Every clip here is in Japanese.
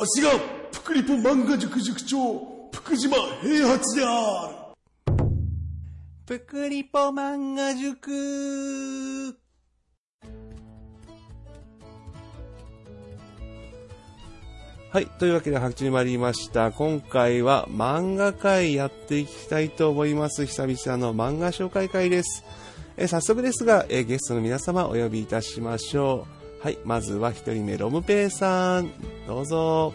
わしが、プクリポ漫画塾塾長、福島平八である。ぷくりぽ漫画塾はい。というわけで始まりました。今回は漫画会やっていきたいと思います。久々の漫画紹介会です。えー早速ですが、えーゲストの皆様お呼びいたしましょう。はい。まずは一人目、ロムペイさん。どうぞ。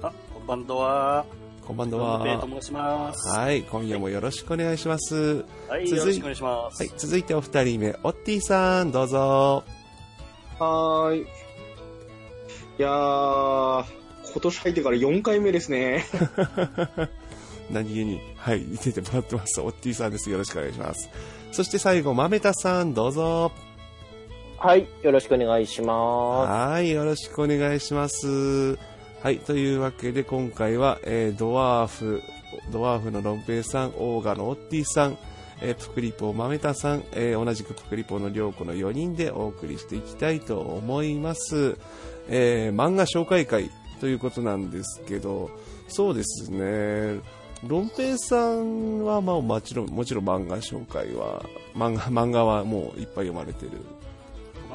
あ、こんばんは。こんばんロンペイは。と申します。はい。今夜もよろしくお願いします。はい、続いよろしくお願いします。はい。続いてお二人目、オッティさん。どうぞ。はーい。いやー、今年入ってから4回目ですね。何気に、はい、出てもらってます。オッティさんです。よろしくお願いします。そして最後、まめたさん、どうぞ。はい、よろしくお願いしますはい、よろしくお願いします。はい、というわけで今回は、えードワーフ、ドワーフのロンペイさん、オーガのオッティさん、えープクリポまめたさん、えー同じくプクリポのりょうこの4人でお送りしていきたいと思います。えー漫画紹介会ということなんですけど、そうですね、ロンペイさんは、まあ、もちろん、もちろん漫画紹介は、漫画、漫画はもういっぱい読まれてる。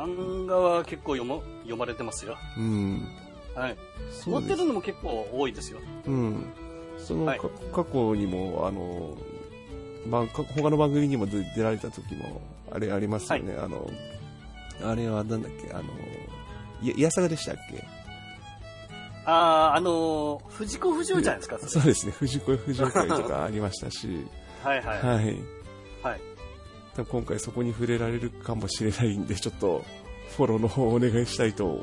漫画は結構読も読まれてますよ。うん。はい。持ってるのも結構多いですよ。うん。その、はいか過去にも、あの、まあ、か他の番組にも出出られた時も、あれありますよね。あの、あれはなんだっけ、あの、いや、さがでしたっけ？あー、あのー、藤子不二雄じゃないですか。そうですね。藤子不二雄会とかありましたし、はいはい。はい。はい。多分今回そこに触れられるかもしれないんで、ちょっと、フォローの方お願いしたいと、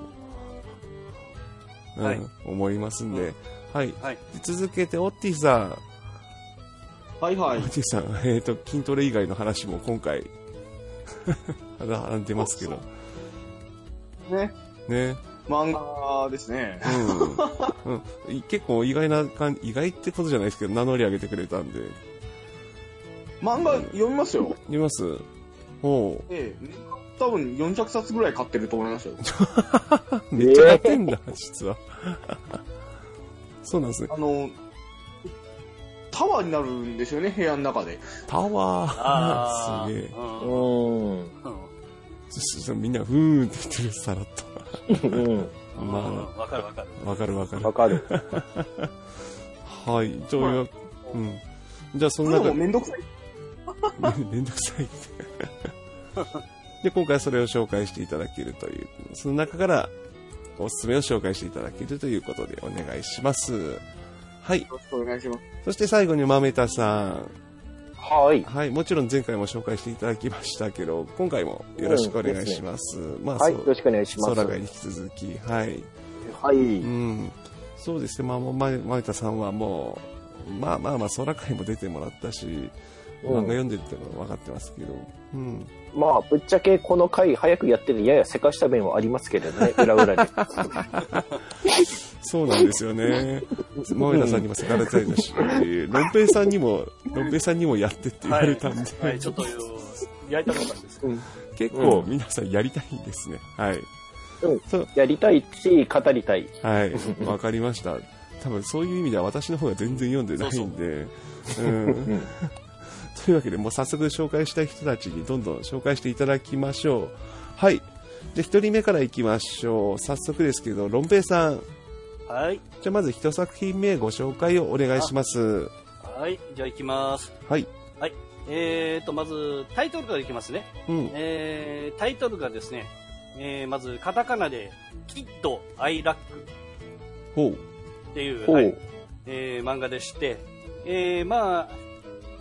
うんはい思いますんで、はい。はい。続けて、オッティさん。はいはいマ。ジさん、えっ、と、筋トレ以外の話も今回、話出ますけど。ね。ね。漫画ですね。うん。うんい。結構意外な感じ、意外ってことじゃないですけど、名乗り上げてくれたんで。漫画読みますよ。見ます？おう。ええ。多分400冊ぐらい買ってると思いますよ。めっちゃやってんだ、実は。そうなんですね。あの、タワーになるんですよね、部屋の中で。タワあー。すげえ。す。うん。そしてみんな、ふーんって言ってる、さらっうん。と。まわかるわかる。あ、わかるわかるわ。かる。はい。という、うん。じゃあ、その中それもめんどくさい。めんどくさいって。で、今回それを紹介していただけるという、その中からおすすめを紹介していただけるということでお願いします。はい。よろしくお願いします。そして最後にまめたさん。はい。はい。もちろん前回も紹介していただきましたけど、今回もよろしくお願いします。まあ、はい、よろしくお願いします。空がに引き続き、はい。はい。うん。そうですね。まあ、もうま、まめたさんはもう、まあまあまあ、空会も出てもらったし、うん漫画読んでるってのは分かってますけど、うん。まあ、ぶっちゃけこの回早くやってるややせかした面はありますけれどね、裏裏で。そうなんですよね。マメダさんにもせかれたいだし、ロンペイさんにも、ロンペイさんにもやってって言われたんで、はい、ちょっと、やりたかったんですよ。結構皆さんやりたいんですね。はい。うんそう、やりたいし、語りたい。はい。わかりました。多分そういう意味では私の方が全然読んでないんで、うん。というわけで、もう早速紹介したい人たちにどんどん紹介していただきましょう。はい。じゃあ一人目からいきましょう。早速ですけど、ロンペイさん。はい。じゃあまず一作品目ご紹介をお願いします。はい。じゃあ行きます。はい。えーと、まず、タイトルからいきますね。うん。えー、タイトルがですね、えー、まず、カタカナで、キッド・アイ・ラックほう。っていうはい、えー、漫画でして、えー、まあ、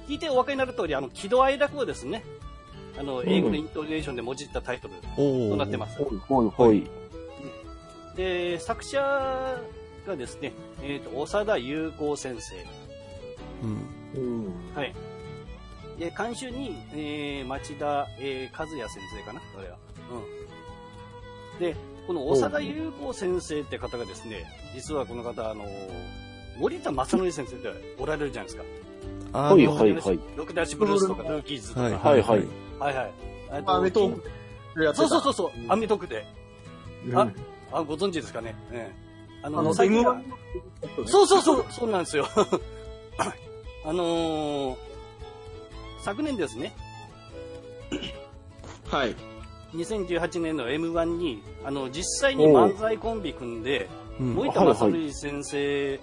聞いてお分かりになる通り、あの、喜怒哀楽をですね、あの、英語のイントネーションでもじったタイトルおとなってます。ほいほい。で、作者がですね、えっ、と、長田優子先生。うん。うん。はい。で、監修に、えー、町田、えー、和也先生かなこれは。うん。で、この長田優子先生って方がですね、実はこの方、あの、森田正則先生っておられるじゃないですか。あはいのはいはい。ロクダッシュブルースとか、ルーキーズとか。はいはいはい。はいはい。えっとアメトークやってたそうそうそうそう、アメトークで。うんあ、あ、ご存知ですかね？えあの、あの、最近 M1 はそうそうそう、そうなんですよ。あのー昨年ですね、はい。2018年の M1 に、あの、実際に漫才コンビ組んで、うん森田正則先生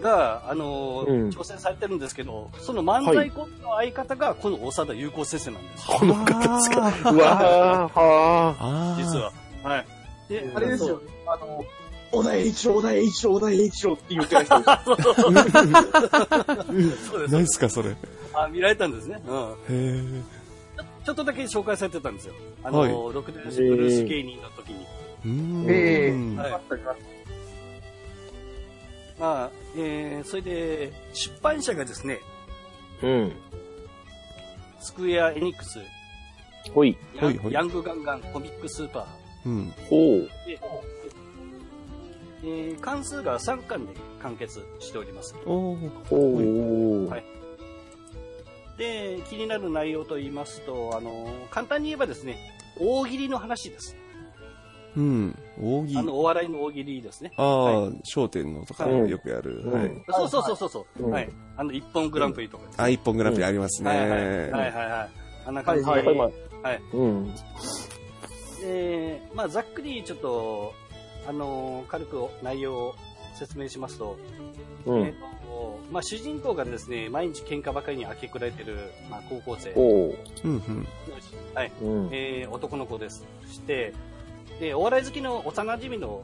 が、あのーうん挑戦されてるんですけど、その漫才コンビの相方が、この長田優子先生なんですよ。この方ですか？わー、はあー実は。はい。で、あれですよね。ね。あの、小田栄一郎、小田栄一郎、小田栄一郎って言ってましたよ。そうです何すか、それ。へあ、見られたんですね。うん。え。ちょっとだけ紹介されてたんですよ。あの、はいロクデルスブルース芸人の時に。うーん。ええうんはいまあ、えー、それで、出版社がですね、うん。スクエア・エニックス、ほい。ヤンはいはいヤングガンガン、コミックスーパー、うん。ほう。で、えー、関数が3巻で完結しております。おーほう。はいで、気になる内容と言いますと、あの、簡単に言えばですね、大喜利の話です。うん。扇。あの、お笑いの大喜利ですね。ああ、は商店のとかうんよくやる。うんはい。そうそうそうそうそう、うんはい。あの、一本グランプリとかですねあ、一本グランプリありますね。はいはいはいはいはい。あんな感じで、はいはいうん。で、まあ、ざっくりちょっと、あのー軽く内容を説明しますと、うん。えーとまあ、主人公がですね、毎日喧嘩ばかりに明け暮れてる、まあ、高校生、ほうんうん。はい、う。うん。えー男の子です。して、で、お笑い好きの幼馴染の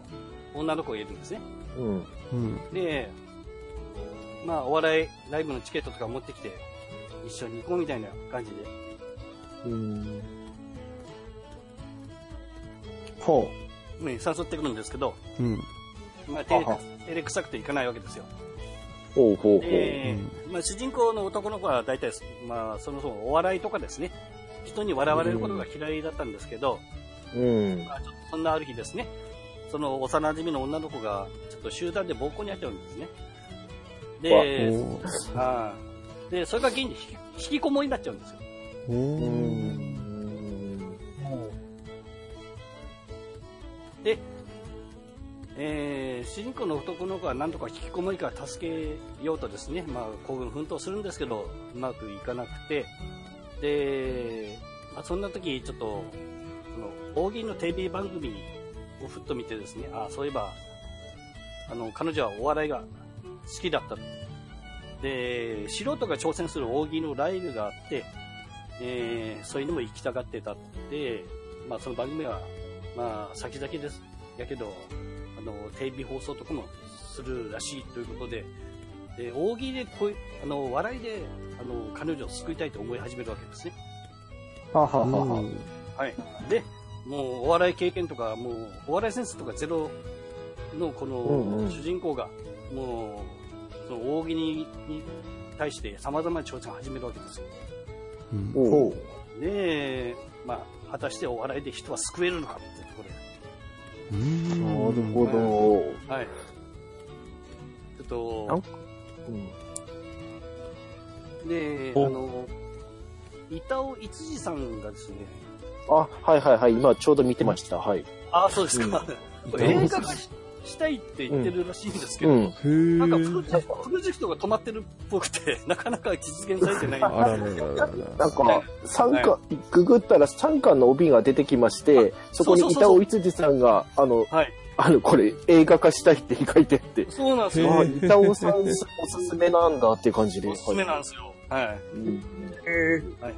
女の子がいるんですね。うん。うん。で、まあ、お笑いライブのチケットとか持ってきて、一緒に行こうみたいな感じで、うん。ほね、誘ってくるんですけど、うん。まあ、照れはは照れくさくていかないわけですよ。う。ほうほうほう。で、まあ、主人公の男の子は大体、まあ、そもそもお笑いとかですね、人に笑われることが嫌いだったんですけど、うん。まあ、ちょっとそんなある日ですね、その幼馴染の女の子が、ちょっと集団で暴行に遭っちゃうんですね。で、あーで、それが原因で引きこもりになっちゃうんですよ。で、えー主人公の男の子は何とか引きこもりから助けようとですね、まあ、興奮奮闘するんですけど、うまくいかなくて、で、まあ、そんな時、ちょっと、大喜利のテレビ番組をふっと見てですね、あそういえば、あの、彼女はお笑いが好きだったと。で、素人が挑戦する大喜利のライブがあって、えーそういうのも行きたがってたって、まあ、その番組は、まあ、先々です。やけど、あの、テレビ放送とかもするらしいということで、で、大喜利でこう、あの、笑いで、あの、彼女を救いたいと思い始めるわけですね。はははは。はい。で、もう、お笑い経験とか、もう、お笑いセンスとかゼロの、この、主人公が、もう、その、大喜利に対して様々な挑戦を始めるわけですよ。うんほで、まあ、果たしてお笑いで人は救えるのかっていうところで。なんるほど。はい。ちょっなんかうんと、で、あおの、板尾一次さんがですね、あ、はいはいはい。今ちょうど見てました。はい。あ、そうですか。これ板尾映画化ししたいって言ってるらしいんですけど、うん。なんかプロジェクトプロジェクトが止まってるっぽくて、なかなか実現されてない。あららららら。なんか、三巻、ググったら三巻の帯が出てきまして、そこにそうそうそう板尾一次さんが、あの、はい。あの、これ映画化したいって書いてあって、そうなんですよ。あ、板尾さんおすすめなんだっていう感じで。おすすめなんですよ。はい。うんわ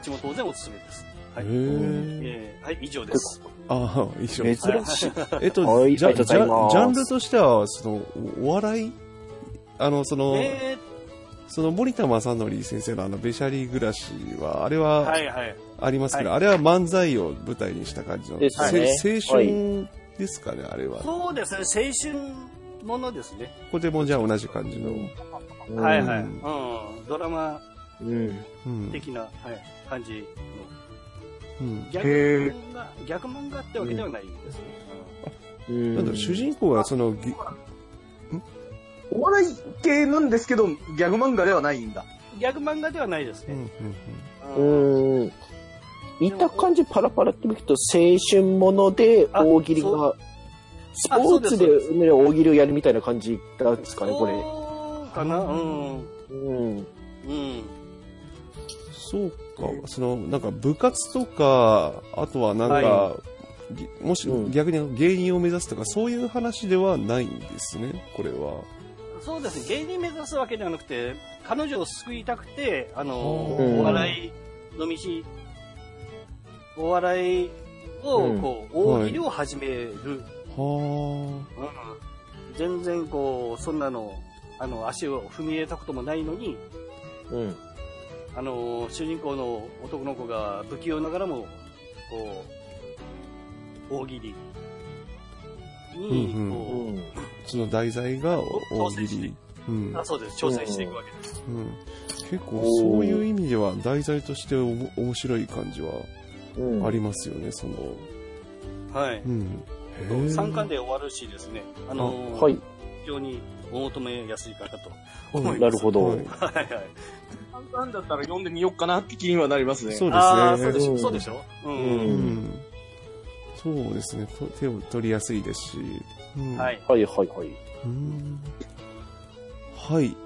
ちも当然おすすめです。はい。えーはい、以上です。ああ、一緒。珍しい。えっと、はいじゃジャンルとしては、その、おお笑い？あの、その、えその森田正則先生のあの、べしゃり暮らしは、あれー、ははいはい。ありますけど、はあれは漫才を舞台にした感じの、ねせ青春ですかね、あれは。こそうですね、青春ものですね。こでもじゃあ同じ感じの。はいはい。ううんん。ドラマうん。うん。的な、はい、感じの。うん。逆漫画、逆漫画ってわけではないんですね。うん。なんだろう、主人公はその、ぎお笑い系なんですけど、ギャグ漫画ではないんだ。うん逆漫画ではないですうんね。うんうん。見た感じパラパラって見ると青春ものであ大喜利そがスポーツで大喜利をやるみたいな感じなんですかね、これ。かなうん。うん。うん。そうか、その、なんか部活とか、あとはなんか、はぎもしうん。逆に芸人を目指すとか、そういう話ではないんですね、これは。そうですね、芸人目指すわけではなくて、彼女を救いたくて、あの、うん。お笑いの道、お笑いを、うん。こう、大喜利を始める。はうん。全然こう、そんなの、あの、足を踏み入れたこともないのに、うん。あの、主人公の男の子が不器用ながらも、こう、大喜利に、うんうんこうん。あ、その題材が大喜利。うんう、あ、そうです、挑戦していくわけです。うん。結構そういう意味では題材としておも面白い感じはうん。ありますよね、その。はい。うん。へー3巻で終わるしですね、あの、はい。非常にお求めやすいかなとうん思い。なるほど。はいはいはい。簡単だったら読んでみようかなって気にはなりますね。そうああ、そうですしょ、そうでしょう。うんうん。そうですね。と手を取りやすいですし。うんはい。はいはいはい。うんはい。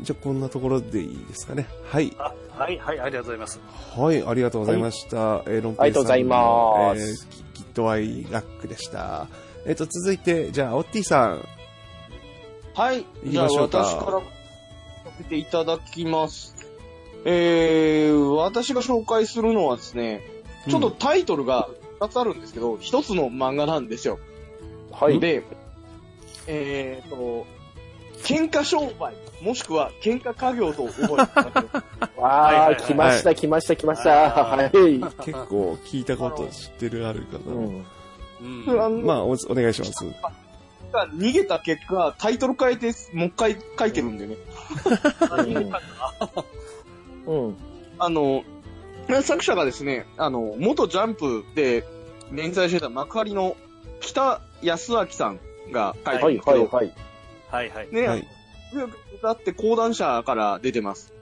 じゃあ、こんなところでいいですかね。はい。あ、はい、はい、ありがとうございます。はい、ありがとうございました。えーロンペイさんのありがとうございますえーキキットアイラックでした。えっ、と、続いて、じゃあ、オッティさん。はい。じゃあ私からさせていただきます。えー、私が紹介するのはですね、ちょっとタイトルが2つあるんですけど、1つの漫画なんですよ。はい。で、えーと、喧嘩商売、もしくは喧嘩家業と覚えていただけるああ、はいはいはい来ました来ました来ました。あはい。結構聞いたこと知ってるあるかな。うん。うん。まあお、お願いします。が逃げた結果、タイトル変えて、もう一回書いてるんでね。うん。あの、作者がですね、あの、元ジャンプで連載してた幕張の北康明さんが書いてはいるんですけど、はいはい。はいはい。ね、はい。だって講談社から出てます。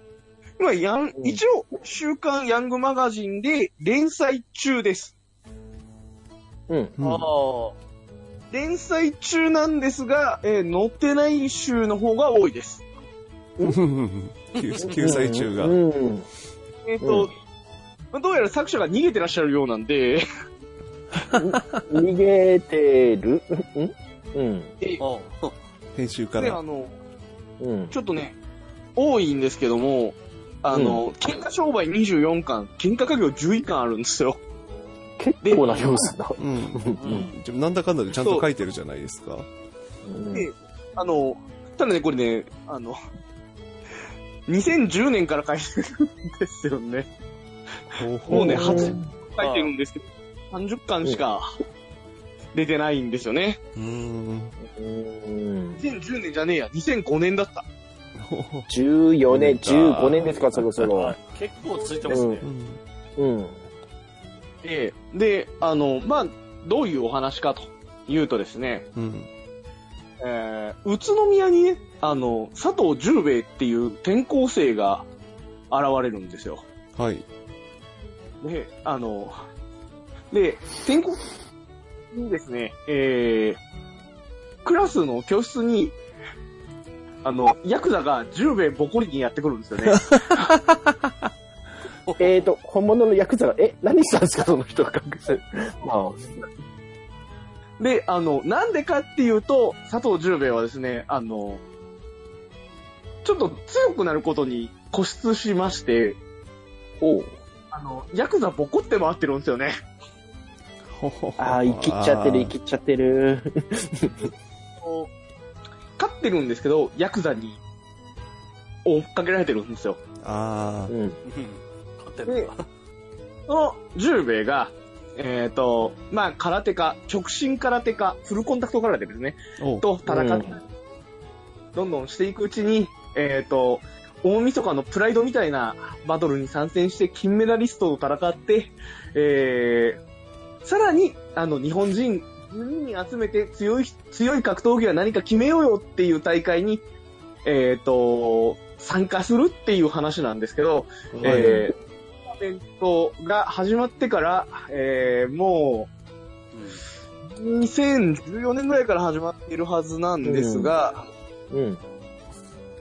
今、ヤン、うん一応、週刊ヤングマガジンで連載中です。うん。うんああ。連載中なんですが、えー載ってない週の方が多いです。救救済中が。うん。えっ、と、どうやら作者が逃げてらっしゃるようなんで、逃げてる？うん？うん。おう編集かで、らあ。の、うん。ちょっとね、多いんですけども、あの、喧嘩商売24巻、喧嘩家業11巻あるんですよ。結構な量数だ。うん。うん。でもなんだかんだでちゃんと書いてるじゃないですか。うんであの、ただね、これね、あの、2010年から書いてるんですよね。もうね、うん8書いてるんですけど、30巻しか出てないんですよね。うーん。うん。2010年じゃねえや、2005年だった。14年、15年ですか、そろそろ。結構ついてますね。うんうん。で、で、あの、まあ、どういうお話かというとですね、うん。えー、宇都宮にね、あの、佐藤十兵衛っていう転校生が現れるんですよ。はい。で、あの、で、転校にですね、えー、クラスの教室に、あの、ヤクザが十兵衛ボコリにやってくるんですよね。えーと、本物のヤクザが、え、何したんですか、その人が隠して。まで、あの、なんでかっていうと、佐藤十兵衛はですね、あの、ちょっと強くなることに固執しまして、あ、おう。あの、ヤクザボコって回ってるんですよね。ああ、生きっちゃってる、生きっちゃってる。勝ってるんですけど、ヤクザに追っかけられてるんですよ。あうん。うん。勝っての十兵衛が、えっ、と、まあ、空手家、直進空手家、フルコンタクト空手ですね。と戦って、うん。どんどんしていくうちに、えっ、と、大晦日のプライドみたいなバトルに参戦して金メダリストと戦って、えー、さらに、あの、日本人12人集めて強い、強い格闘技は何か決めようよっていう大会に、えっ、と、参加するっていう話なんですけど、えー、トーナメントが始まってから、えー、もう、2014年ぐらいから始まっているはずなんですが、うん。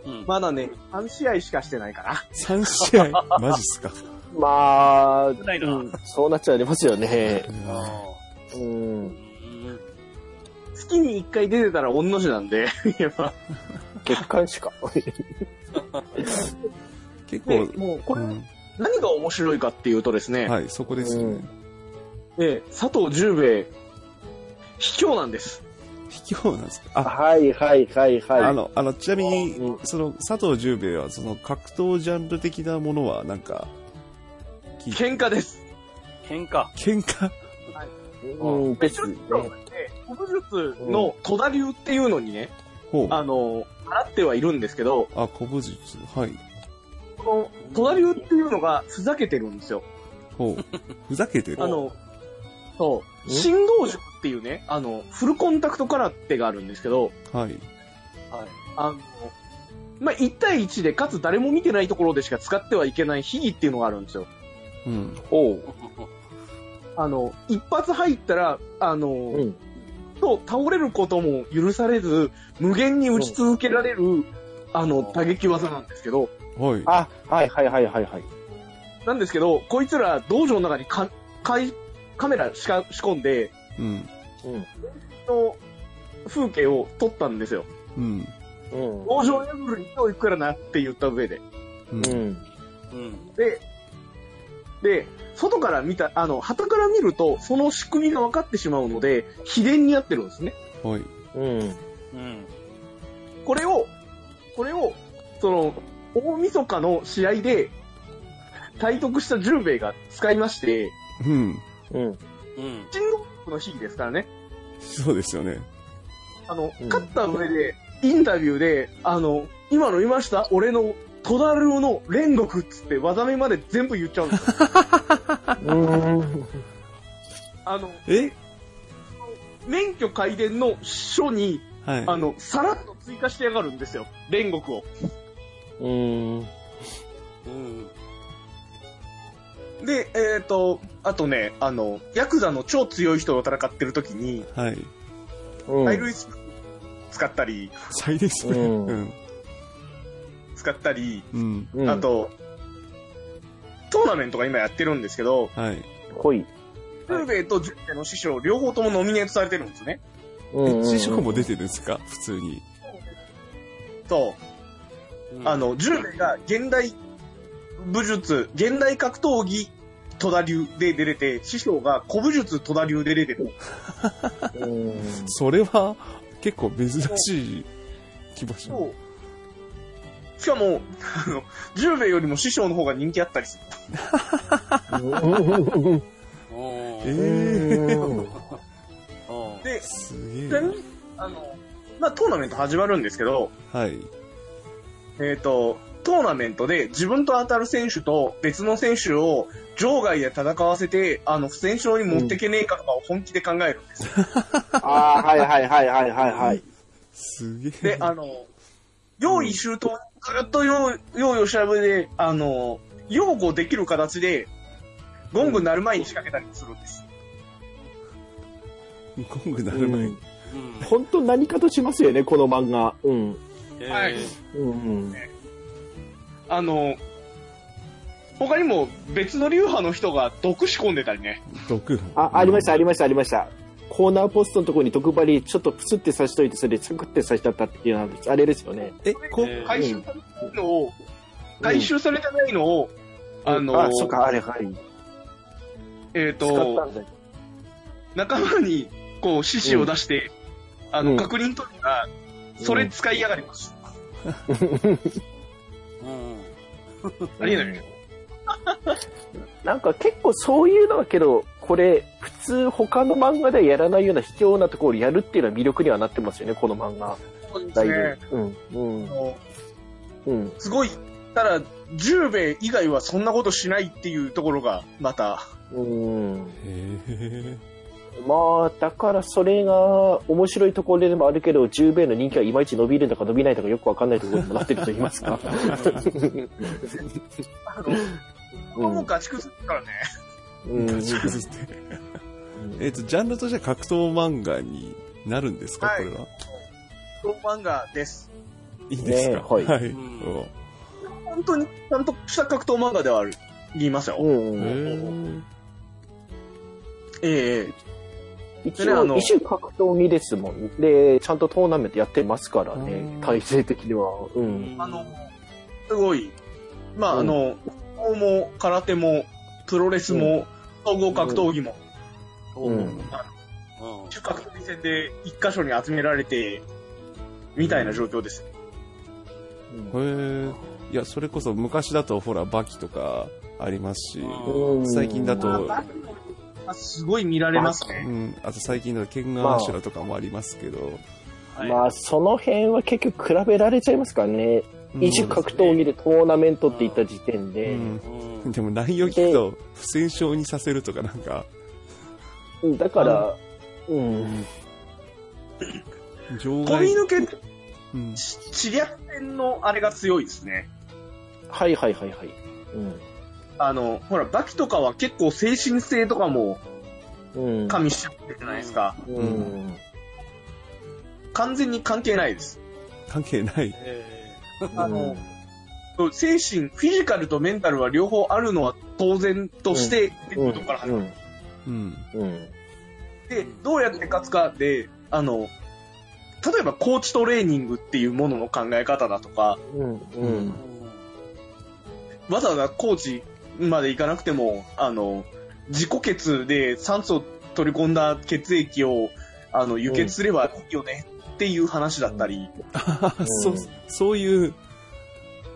うん。まだね、3試合しかしてないかな。3試合？マジっすか？まあ、うんそうなっちゃいますよね。あうん。ーうん月に1回出てたら御の字なんで、やっぱ。月間しか。結で構、もう、これ、うん何が面白いかっていうとですね、はい、そこですよね。で佐藤十兵衛、卑怯なんです。卑怯なんですか？あ、はいはいはいはい。あの、あの、ちなみにう、その、佐藤十兵衛は、その、格闘ジャンル的なものは、なんか、喧嘩です。喧嘩。喧嘩？うん、ですね。古武術の戸田流っていうのにね、ほう。あ、あの、習ってはいるんですけど、古武術。はい。この戸田流っていうのがふざけてるんですよ。ほう。ふざけてる？あの、そう、ん振動塾っていうね、あの、フルコンタクト空手があるんですけど、はい。はい。あの、まあ、1対1で、かつ誰も見てないところでしか使ってはいけない秘技っていうのがあるんですよ。うん。おう。あの、一発入ったら、あの、うん。と倒れることも許されず、無限に打ち続けられる、あの、打撃技なんですけど、はい。あ、はいはいはいはいはい。なんですけど、こいつら道場の中にか、かい、カメラしか仕込んで、うん。の風景を撮ったんですよ。うん。うん。道場破るに今日行くからなって言った上で。う。うんん。うん。で、で、外から見た、あの、旗から見ると、その仕組みが分かってしまうので、秘伝になってるんですね。はい。うん。うん。これを、これを、その、大晦日の試合で、体得した十兵衛が使いまして、うん。うん。うん。新国の日ですからね。そうですよね。あの、うん勝った上で、インタビューで、あの、今の見ました？俺の戸田流の煉獄っつって技名まで全部言っちゃうんですよ。うん。あの、え？免許改伝の書に、はい。あの、さらっと追加してやがるんですよ。煉獄を。うん。うん。で、えっ、と、あとね、あの、ヤクザの超強い人と戦ってる時に、はい。うん。催涙スプレー使ったり、最大スプレー。うんうん。使ったり、うん。うんあ、と、トーナメントが今やってるんですけど、はい。ほい。ルーベイとジュンベの師匠、両方ともノミネートされてるんですね。うん。え師匠も出てるんですか？普通に。そう。あの、ジュが現代武術、現代格闘技戸田流で出れて、師匠が古武術戸田流で出てる。うん。それは、結構珍しい気もします。そう。しかも、あの、ジュンベイよりも師匠の方が人気あったりする。うん。えうん。うんで、すげえ。あの、まあ、トーナメント始まるんですけど、はい。えっ、と、トーナメントで自分と当たる選手と別の選手を場外で戦わせて、あの、不戦勝に持ってけねえかとかを本気で考えるんですよ。ああ、はいはいはいはいはいはい。すげえ。で、あの、用意周到、ずっと用用意を調べで、あの、擁護できる形で、ゴング鳴る前に仕掛けたりするんです。ゴングなる前に。うん本当何かとしますよね、この漫画。うん。えーはいうん。あの、他にも別の流派の人が毒仕込んでたりね。毒。あ、ありました、ありました、ありました。コーナーポストのところに毒針ちょっとプスって刺しといて、それでサクって刺しちゃったっていうのあれですよね。え、こ、えー回収されてないのを、回収されてないのを、あの、あ、そっか、あれ、はい。えっ、と。仲間に、こう、指示を出して、あの、うん確認取るが、それ使いやがります。うんありえない。なんか結構そういうのはけど、これ、普通他の漫画ではやらないような卑怯なところをやるっていうのは魅力にはなってますよね、この漫画。そうですだいね。ぶ。うん、うん。すごい、ただ、十兵衛以外はそんなことしないっていうところが、また、うん。へえ。まあ、だからそれが面白いところでもあるけど、十兵衛の人気はいまいち伸びるのか伸びないのかよくわかんないところにもなってると言いますか。あの、もうガチクするからね。うん。ガチ崩して。えっ、と、ジャンルとしては格闘漫画になるんですか、はいこれは？プロ漫画です。いいですか、ねはいはい。んお本当にちゃんとした格闘漫画ではある。言いますよ。うんええ一応、一種格闘技ですもん。で、ちゃんとトーナメントやってますからねうん、体制的には。うん。あの、すごい、まあ、うんあの、相撲も空手も、プロレスも、総合格闘技も、うん。うん中格闘技戦で一箇所に集められて、みたいな状況です。へーいや、それこそ昔だとほら、バキとかありますし、うん最近だと、あすごい見られますうね。ん、あと最近だとケンガンアシュラとかもありますけど、はいまあ、その辺は結局比べられちゃいますからね。うん一種格闘技でトーナメントって言った時点うで。んうんでも内容聞くと、不戦勝にさせるとかなんか、うんだから、うん。場外、飛び抜け、う知略戦のあれが強いですね。はいはいはいはい。あの、ほら、バキとかは結構精神性とかもうん。うん。加味しちゃってるじゃないですか。うん。完全に関係ないです。関係ない。えあの、精神、フィジカルとメンタルは両方あるのは当然として、っていうことから始まる。うん。うん。で、どうやって勝つかで、あの、例えばコーチトレーニングっていうものの考え方だとか、うん。うーん。わざわざコーチまで行かなくても、あの、自己血で酸素を取り込んだ血液を、あの、輸血すればいいよねっていう話だったり、そう、そういう、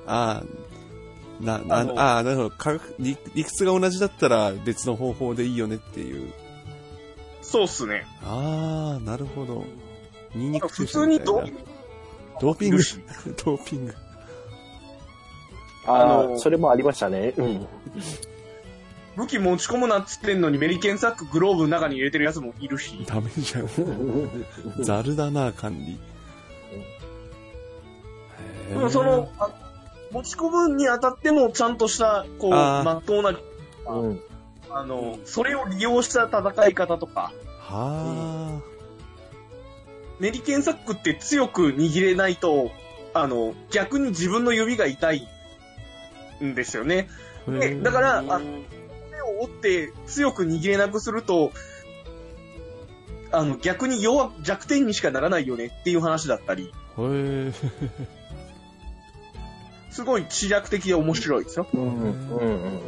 ああ、な、なあのああ、なるほど。科学理理屈が同じだったら別の方法でいいよねっていう。そうっすね。ああ、なるほど。ニンニク普通にドドーピングドーピング。ああのあ、それもありましたね。うん。武器持ち込むなっつってんのにメリケンサックグローブの中に入れてるやつもいるし。ダメじゃん。ざるだな、管理。でもその、あ持ち込むにあたってもちゃんとした、こう、あーまっとうな、うん。あの、それを利用した戦い方とか、はメリケンサックって強く握れないと、あの、逆に自分の指が痛いんですよね。あ。で、だから、あの、骨を折って強く握れなくすると、あの、逆に弱、弱点にしかならないよねっていう話だったり、へーすごい知略的で面白いですよ。うん。うん。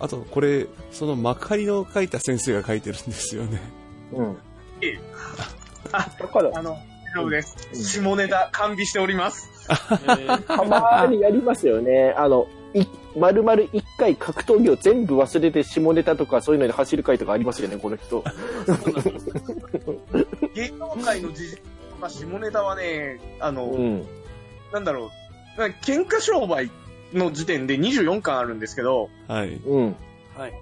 あと、これ、その幕張の書いた先生が書いてるんですよね。うん。ええあ、だから、あの、大丈夫です。下ネタ完備しております。たまにやりますよね。あの、い、まるまる一回格闘技を全部忘れて下ネタとかそういうので走る回とかありますよね、この人。芸能界の事実とか下ネタはね、あの、うん。なんだろう、喧嘩商売の時点で24巻あるんですけど、はい。うん。はい。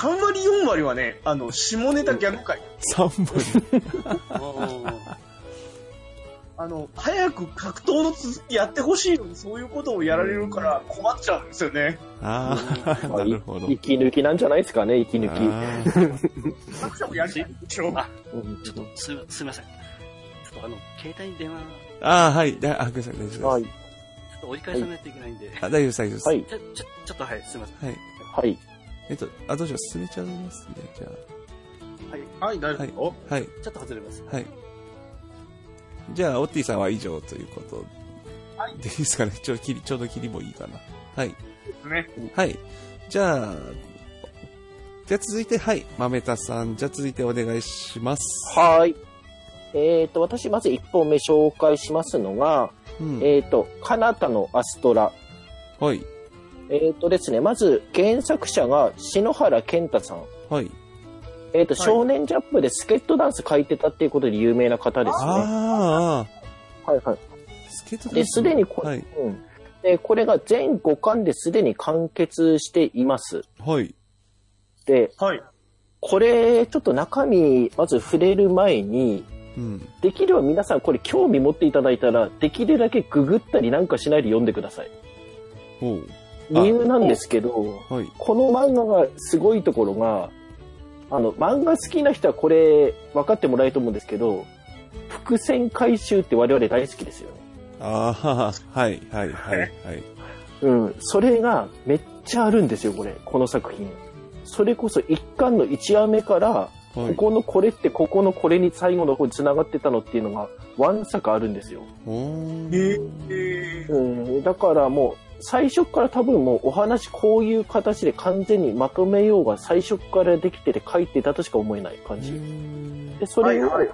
あの3割4割はね、あの、下ネタギャグ界。3本。あの、早く格闘の続きやってほしいのに、そういうことをやられるから困っちゃうんですよね。ああ、なるほど。息抜きなんじゃないですかね、息抜き。作者もやりたいでしょ。あうんちょっと、す、すみません。ちょっとあの、携帯に電話、ちあー、はい。だあ、ごめんなさい、大丈夫です。はい。ょっと折り返さないといけないんで。あ、大丈夫です、大丈夫です。はい。ちょ、ちょ、ちょっとはい、すみません。はい。はい。えっと、あ、どうしよう、進めちゃいますね、じゃはい、大丈夫よ。あ。はい。ちょっと外れます。はい。じゃあ、オッティさんは以上ということはいでいいですかね？ちょうど切り、ちょうど切りもいいかな。はい。ですね。はい。じゃあ、じゃあ続いて、はい。豆田さん。じゃあ続いてお願いします。はい。えっ、と、私まず1本目紹介しますのが、うん。えっ、と、カナタのアストラ。はい。えっ、とですね、まず原作者が篠原健太さん。はい。えっ、と、はい少年ジャンプでスケットダンス書いてたっていうことで有名な方ですね。ああ、はいはい。スケートダンスで、すでにこ、はい。うん。で、これが全5巻ですでに完結しています。はい。で、はい。これ、ちょっと中身、まず触れる前に、うん。できれば皆さんこれ興味持っていただいたら、できるだけググったりなんかしないで読んでください。ほう。理由なんですけど、はい。この漫画がすごいところが、あの、漫画好きな人はこれ分かってもらえると思うんですけど、伏線回収って我々大好きですよね。ああ、はい、はい、はい、はい。うん。それがめっちゃあるんですよ、これ。この作品。それこそ一巻の一話目から、はいここのこれってここのこれに最後の方に繋がってたのっていうのが、ワンサカあるんですよ。うん。だからもう、最初から多分もうお話こういう形で完全にまとめようが最初からできてて書いてたとしか思えない感じ。で、それをはい。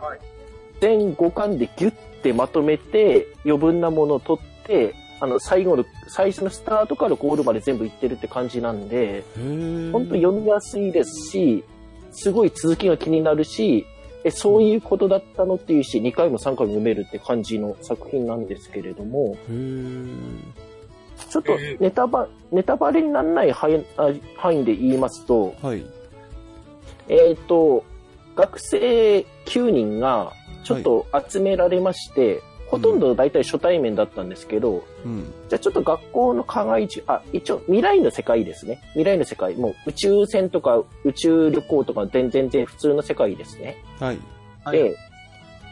全5巻でギュッてまとめて、余分なものを取って、あの、最後の、最初のスタートからゴールまで全部いってるって感じなんで、本当読みやすいですし、すごい続きが気になるし、え、そういうことだったのっていうし、2回も3回も読めるって感じの作品なんですけれども、ちょっとネタバ、ネタバレにならない範囲で言いますと、はい。えっ、と、学生9人がちょっと集められまして、ほとんど大体初対面だったんですけど、うん。じゃあちょっと学校の課外中、あ、一応未来の世界ですね。未来の世界。もう宇宙船とか宇宙旅行とか全然普通の世界ですね。はい。はいで、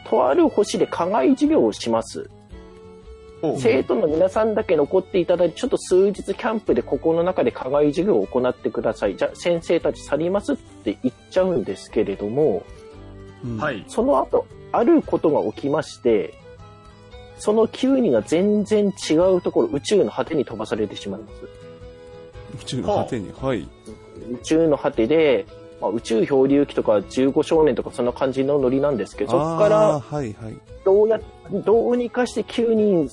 とある星で課外授業をします。生徒の皆さんだけ残っていただいて、ちょっと数日キャンプでここの中で課外授業を行ってください。じゃあ先生たち去りますって言っちゃうんですけれども、うんはい。その後、あることが起きまして、その9人が全然違うところ、宇宙の果てに飛ばされてしまいます。宇宙の果てに。はい。宇宙の果てで、まあ、宇宙漂流記とか15少年とかそんな感じのノリなんですけど、そこから。どうや、どうにかして9人、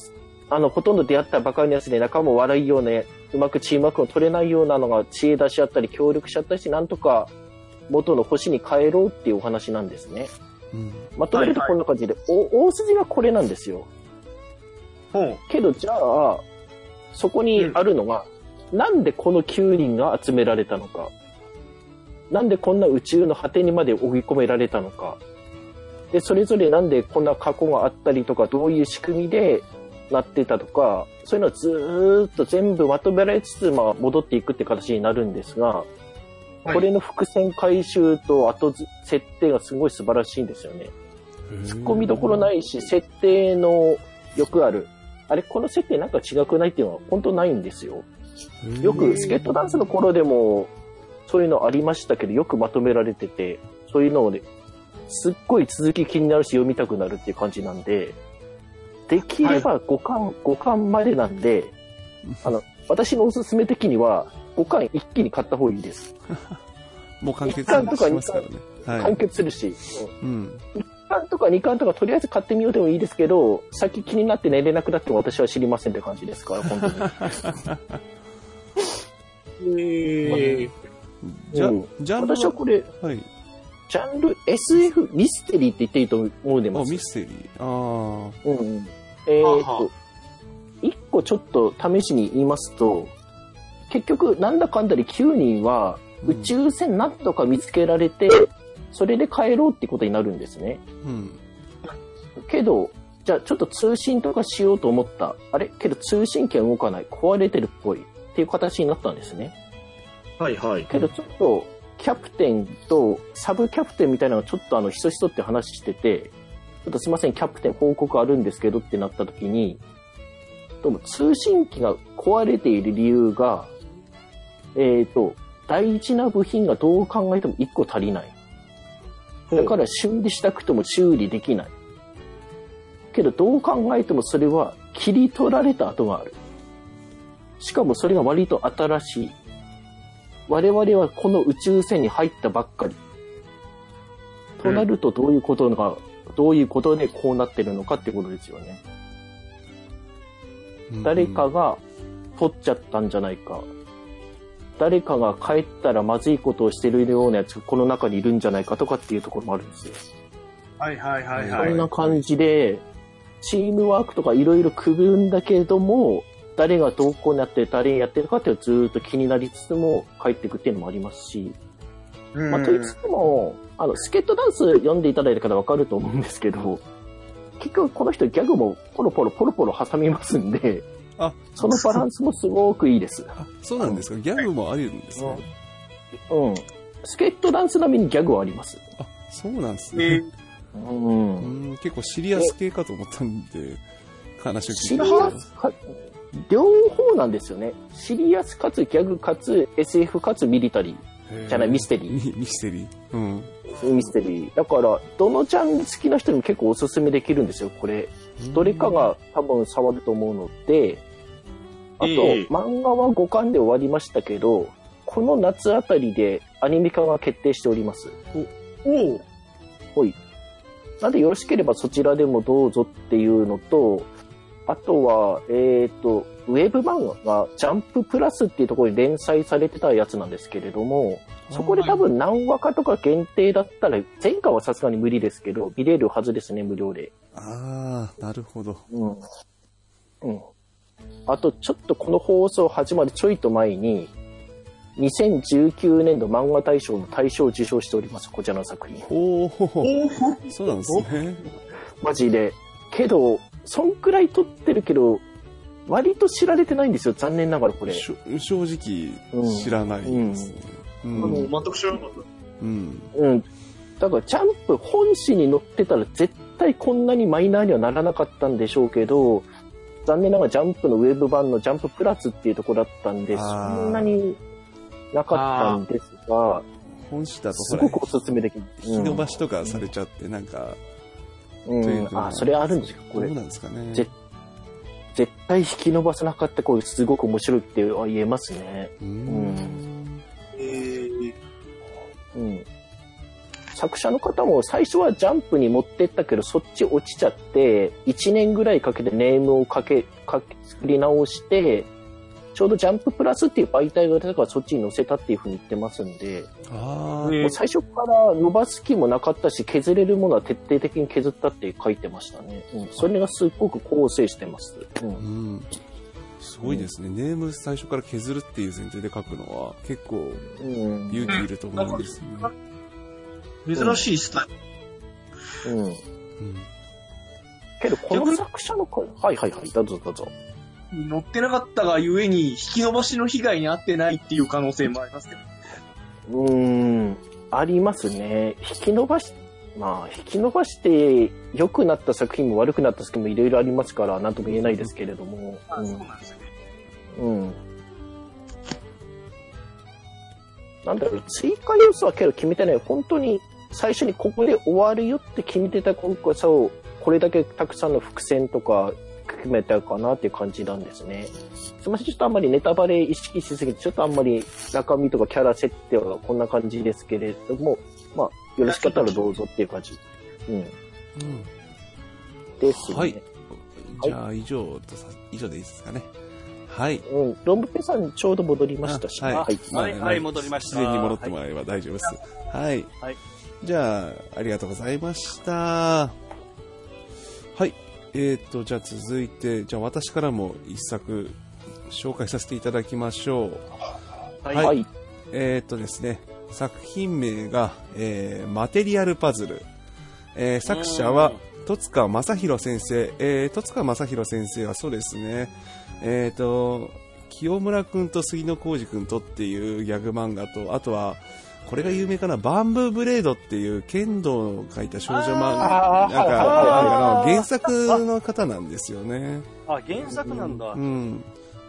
あの、ほとんど出会ったばかりのやつで仲も悪いような、うまくチームワークを取れないようなのが知恵出し合ったり協力しちゃったりして、なんとか元の星に帰ろうっていうお話なんですね。うん。まとめるとこんな感じで、お大筋がこれなんですよ。ほう。けど、じゃあ、そこにあるのが、なんでこの9人が集められたのか。なんでこんな宇宙の果てにまで追い込められたのか。で、それぞれなんでこんな過去があったりとか、どういう仕組みでなってたとか、そういうのはずーっと全部まとめられつつ、まあ、戻っていくって形になるんですが、はいこれの伏線回収と後ず設定がすごい素晴らしいんですよね。突っ込みどころないし、設定のよくある。あれ、この設定なんか違くないっていうのは本当ないんですよ。よくスケートダンスの頃でもそういうのありましたけど、よくまとめられてて、そういうのをね、すっごい続き気になるし読みたくなるっていう感じなんで、できれば5巻、5巻までなんで、あの、私のおすすめ的には5巻一気に買った方がいいです。もう完結一巻とかしますからね。は完い。結するし。うん。1巻とか2巻とかとりあえず買ってみようでもいいですけど、先気になって寝れなくなっても私は知りませんって感じですから、本当に。えー、じゃうん、ジャンル私はこれ、はい。ジャンル SF ミステリーって言っていいと思うんであ、ます。ミステリー。あうんうん。えーっと、一個ちょっと試しに言いますと、結局、なんだかんだで9人はうん宇宙船なんとか見つけられて、それで帰ろうってことになるんですね。あ。うん。けど、じゃあちょっと通信とかしようと思った。あれ？けど通信機は動かない。壊れてるっぽい。っていう形になったんですね。はいはい。けどちょっと、キャプテンとサブキャプテンみたいなのがちょっとあの、ひそひそって話してて、ちょっとすいません、キャプテン報告あるんですけどってなった時に、どうも通信機が壊れている理由が、えっ、と、大事な部品がどう考えても1個足りない。だから修理したくても修理できない。けどどう考えてもそれは切り取られた跡がある。しかもそれが割と新しい。我々はこの宇宙船に入ったばっかり。となるとどういうことが、どういうことでこうなってるのかってことですよね。誰かが取っちゃったんじゃないか。誰かが帰ったらまずいことをしてるようなやつがこの中にいるんじゃないかとかっていうところもあるんですよ。はいはいはいははい。そんな感じで、チームワークとかいろいろ組むんだけれども、誰がどこになって誰やってるかっていうのはずーっと気になりつつも帰っていくっていうのもありますし、うんまあ、と言いつつも、あの、スケートダンス読んでいただいた方わかると思うんですけど、結局この人ギャグもポロポロポロポロ挟みますんで、あ、そのバランスもすごくいいです。あそうなんですか？ギャグもあるんですね。うん。スケットダンス並みにギャグはあります。あ、そうなんですえね。うんう。ん、結構シリアス系かと思ったんで、話を聞シリアスか、両方なんですよね。シリアスかつギャグかつ SF かつミリタリへーじゃないミステリーミミステリー？うん。ー。ミステリー。だから、どのジャンル好きな人にも結構おすすめできるんですよ、これ。どれかが多分触ると思うので、あと、ええ漫画は5巻で終わりましたけど、この夏あたりでアニメ化が決定しております。おおほい。なんでよろしければそちらでもどうぞっていうのと、あとは、えっ、と、ウェブ漫画がジャンププラスっていうところに連載されてたやつなんですけれども、そこで多分何話かとか限定だったら、前回はさすがに無理ですけど、見れるはずですね、無料で。ああ、なるほど。うん。うん。あと、ちょっとこの放送始まるちょいと前に、2019年度漫画大賞の大賞を受賞しております、こちらの作品。おお、そうなんですね。マジで。けど、そんくらい撮ってるけど、割と知られてないんですよ、残念ながらこれ。正直、知らないですね。うん。あの、全く知らなかった。うん。うん。だから、ジャンプ本誌に載ってたら絶対こんなにマイナーにはならなかったんでしょうけど、残念ながらジャンプのウェブ版のジャンププラスっていうところだったんで、そんなになかったんですが、本誌だとすごくおすすめできる。引き伸ばしとかされちゃって、なんか、うん、というあ、それあるんですか、これどう。なんですかね。ぜ絶対引き伸ばさなかったこれすごく面白いって言えますね。うんん。えー、うん。作者の方も最初はジャンプに持ってったけど、そっち落ちちゃって、1年ぐらいかけてネームをかけ、かけ、作り直して、ちょうどジャンププラスっていう媒体が出たからそっちに載せたっていうふうに言ってますんで、あう最初から伸ばす気もなかったし、削れるものは徹底的に削ったって書いてましたね。うん。それがすっごく構成してます。うんう。ん。すごいですね。ネーム最初から削るっていう前提で書くのは、結構うん。勇気いると思うんですよね。珍しいスタイル。うん。うん。けど、この作者の声、はいはいはい、どうぞどうぞ。乗ってなかったがゆえに、引き伸ばしの被害に遭ってないっていう可能性もありますけど。うーん、ありますね。引き伸ばし、まあ、引き伸ばして良くなった作品も悪くなった作品もいろいろありますから、なんとも言えないですけれども。あ、うんそうなんですよね。うん。なんだろう、追加要素はけど決めてない。本当に最初にここで終わるよって決めてた今さを、これだけたくさんの伏線とか決めたかなっていう感じなんですね。すみません、ちょっとあんまりネタバレ意識しすぎて、ちょっとあんまり中身とかキャラ設定はこんな感じですけれども、まあ、よろしかったらどうぞっていう感じ。うん。うん。ですね。はいじゃあ、以上とさ、以上でいいですかね。はい。うん。ロンブペさんちょうど戻りましたし、あはいはい。はいはい戻りました自然に戻ってもらえれば大丈夫です。はい。はいじゃあ、ありがとうございました。はい。えーと、じゃあ続いて、じゃあ私からも一作紹介させていただきましょう。はいはいえーとですね、作品名が、えーマテリアルパズル。えー作者は、戸塚正宏先生。えー戸塚正宏先生はそうですね、えーと、清村くんと杉野浩二くんとっていうギャグ漫画と、あとは、これが有名かな、バンブーブレードっていう剣道を書いた少女漫画、なんか、原作の方なんですよね。あ、原作なんだ。うん、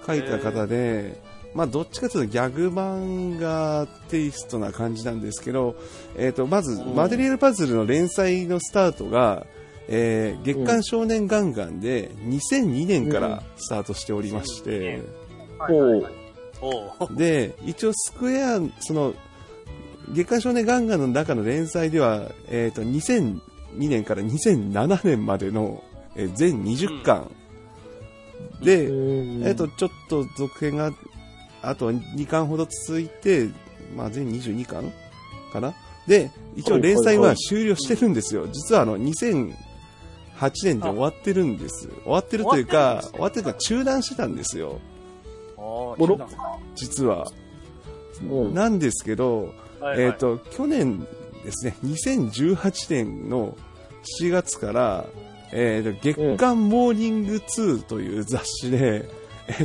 書いた方で、まあ、どっちかというとギャグ漫画テイストな感じなんですけど、えー、とまず、マテリアルパズルの連載のスタートが、えー月刊少年ガンガンで2002年からスタートしておりまして、で、一応スクエア、その、月刊少年ガンガンの中の連載では、えっ、と、2002年から2007年までの、えー全20巻、で、えっ、と、ちょっと続編が、あと2巻ほど続いて、まあ、全22巻かな。で、一応連載は終了してるんですよ。実はあの、2008年で終わってるんです。終わってるというか、終わってるというか？中断してたんですよ。実は。うん。なんですけど、はいはいえっ、と、去年ですね、2018年の7月から、えーと、月刊モーニング2という雑誌で、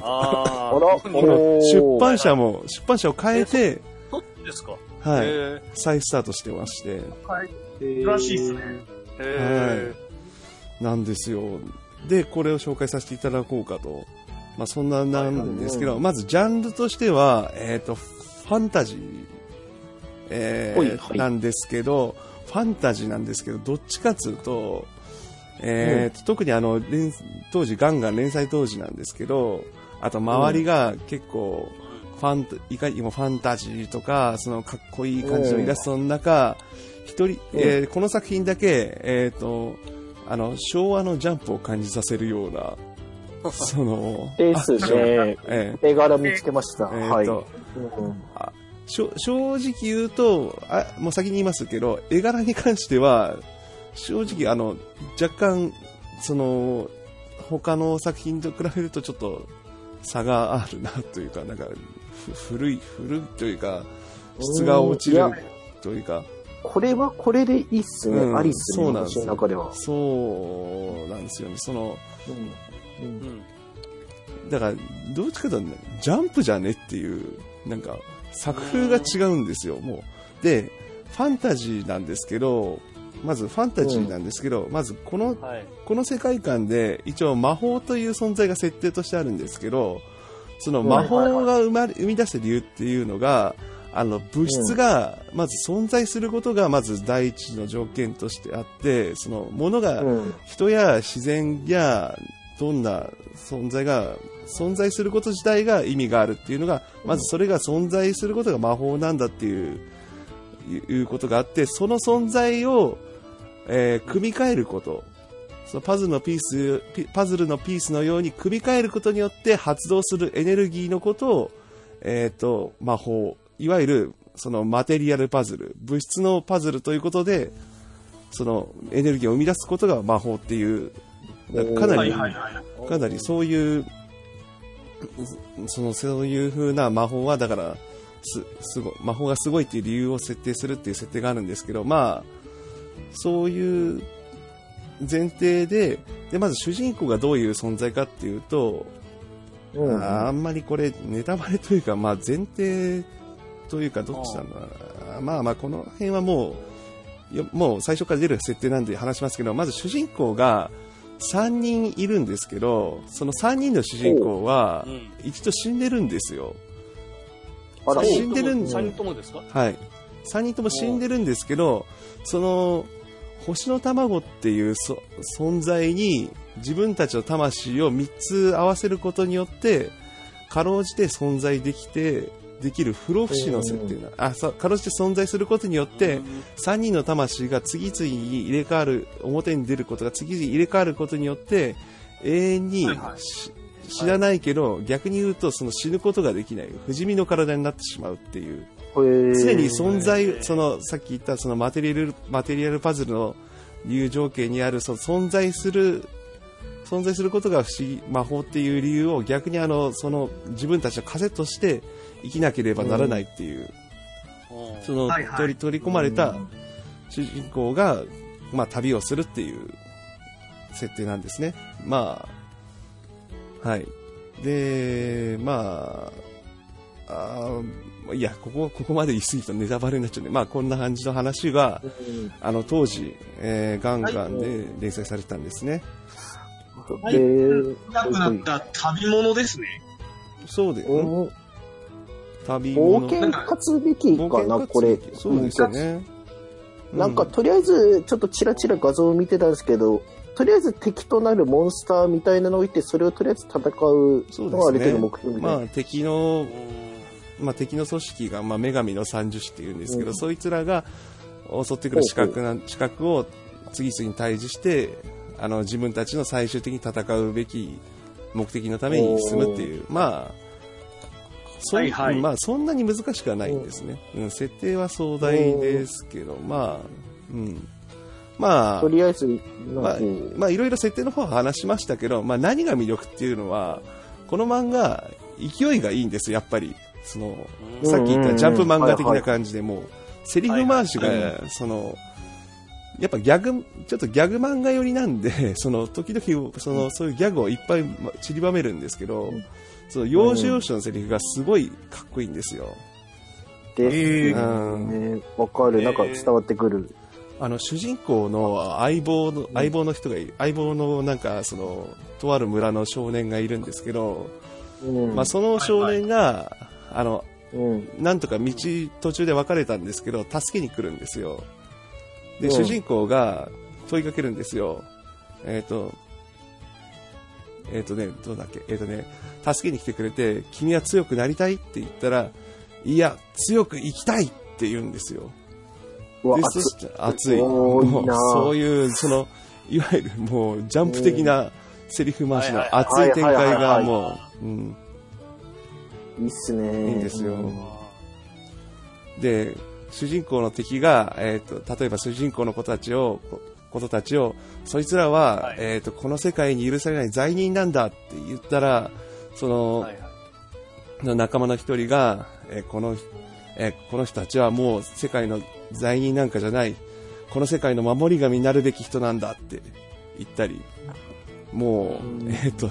ああらー特におー出版社も、出版社を変えて、そうですか？はい。へ再スタートしてまして。らしいっすね。え。へなんですよ。で、これを紹介させていただこうかと。まあ、そんななんですけど、まずジャンルとしては、えっ、と、ファンタジー、えーなんですけど、ファンタジーなんですけど、どっちかというと、えーと特にあの、連当時、ガンガン連載当時なんですけど、あと周りが結構、ファンタ、いかにもファンタジーとか、そのかっこいい感じのイラストの中、一人、えーこの作品だけ、えっ、と、あの、昭和のジャンプを感じさせるような、その、ですね。えー絵柄見つけました。えーはい。正直言うとあ、もう先に言いますけど、絵柄に関しては、正直、あの、若干、その、他の作品と比べるとちょっと差があるなというか、なんか、ふ古い、古いというか、質が落ちるというか、これはこれでいいっすね。うんありっすね。そうなんです中では。そうなんですよね。その、うんうん。だから、どっちかというとね、ジャンプじゃねっていう、なんか、作風が違うんですよ、もう。で、ファンタジーなんですけど、まずファンタジーなんですけど、まずこの、はい。この世界観で一応魔法という存在が設定としてあるんですけど、その魔法が生まれ、生み出す理由っていうのが、あの、物質が、まず存在することが、まず第一の条件としてあって、その、ものが、うん。人や自然やどんな存在が存在すること自体が意味があるっていうのが、まずそれが存在することが魔法なんだっていう、いうことがあって、その存在を、えー組み替えること。そのパズルのピース、ピパズルのピースのように組み替えることによって発動するエネルギーのことを、えっ、と、魔法。いわゆる、そのマテリアルパズル。物質のパズルということで、そのエネルギーを生み出すことが魔法っていう、かなり、かなりそういう、その、そういう風な魔法は、だから、す、すごい、魔法がすごいっていう理由を設定するっていう設定があるんですけど、まあ、そういう前提で、で、まず主人公がどういう存在かっていうと、うん。あんまりこれ、ネタバレというか、まあ前提というか、どっちなんだろうなまあまあ、この辺はもう、よもう最初から出る設定なんで話しますけど、まず主人公が3人いるんですけど、その3人の主人公はう、ん。一度死んでるんですよ。あら、死んでるん三人ともですか？はい。3人とも死んでるんですけど、その、星の卵っていうそ存在に自分たちの魂を3つ合わせることによって、かろうじて存在できて、できる不老不死の設定な、あ、そうかろうじて存在することによって、3人の魂が次々に入れ替わる、表に出ることが次々入れ替わることによって、永遠にはいはい。し知らないけど、逆に言うとその死ぬことができない、不死身の体になってしまうっていう。常常に存在、その、さっき言ったそのマテリアル、マテリアルパズルの理由条件にある、その存在する、存在することが不思議、魔法っていう理由を逆にあの、その自分たちの枷として生きなければならないっていう、その、はいはい取り、取り込まれた主人公が、まあ旅をするっていう設定なんですね。まあ、はい。で、まあ、あーいや、ここ、ここまで言い過ぎるとネタバレになっちゃうんで、まあこんな感じの話が、あの当時、えーガンガンで連載されてたんですね。はいで、なくなった旅物ですね。そうで、うん旅冒物。険勝つべきかな、これ。そうですよね。なんか、うとりあえず、ちょっとチラチラ画像を見てたんですけど、とりあえず敵となるモンスターみたいなのをいて、それをとりあえず戦うそうのがあるですね程度目標みたいな。まあ敵の、まあ敵の組織が、まあ女神の三樹士っていうんですけど、うんそいつらが襲ってくる資格な、資格を次々に対峙して、あの自分たちの最終的に戦うべき目的のために進むっていう、まあ、そんはいはい。まあそんなに難しくはないんですね。うん、設定は壮大ですけど、まあ、うん。まあと、りあえず、まあうん、まあいろいろ設定の方は話しましたけど、まあ何が魅力っていうのは、この漫画、勢いがいいんですよ、やっぱり。その、うんさっき言ったジャンプ漫画的ない感じでもう、セリフ回しが、その、やっぱギャグ、ちょっとギャグ漫画寄りなんで、その、時々、その、そういうギャグをいっぱいま散りばめるんですけど、その、要所要所のセリフがすごいかっこいいんですよ。ですうんね。わかる。なんか伝わってくる。あの、主人公の相棒の、相棒の人がい相棒のなんか、その、とある村の少年がいるんですけど、うん。まあ、その少年が、あの、うん。なんとか道途中で別れたんですけど、助けに来るんですよ。で、うん。主人公が問いかけるんですよ。えっ、と、えっ、とね、どうだっけ、えっ、とね、助けに来てくれて、君は強くなりたいって言ったら、いや、強く生きたいって言うんですよ。で、そして熱い。もうそういう、その、いわゆるもう、ジャンプ的なセリフ回しの熱い展開がもう、うん、いいっすね。いいんですよ。うん。で、主人公の敵が、えっ、と、例えば主人公の子たちを、こことたちを、そいつらは、はいえっ、と、この世界に許されない罪人なんだって言ったら、その、はいはい仲間の一人が、えーこの、えーこの人たちはもう世界の罪人なんかじゃない、この世界の守り神になるべき人なんだって言ったり、もう、えっ、と、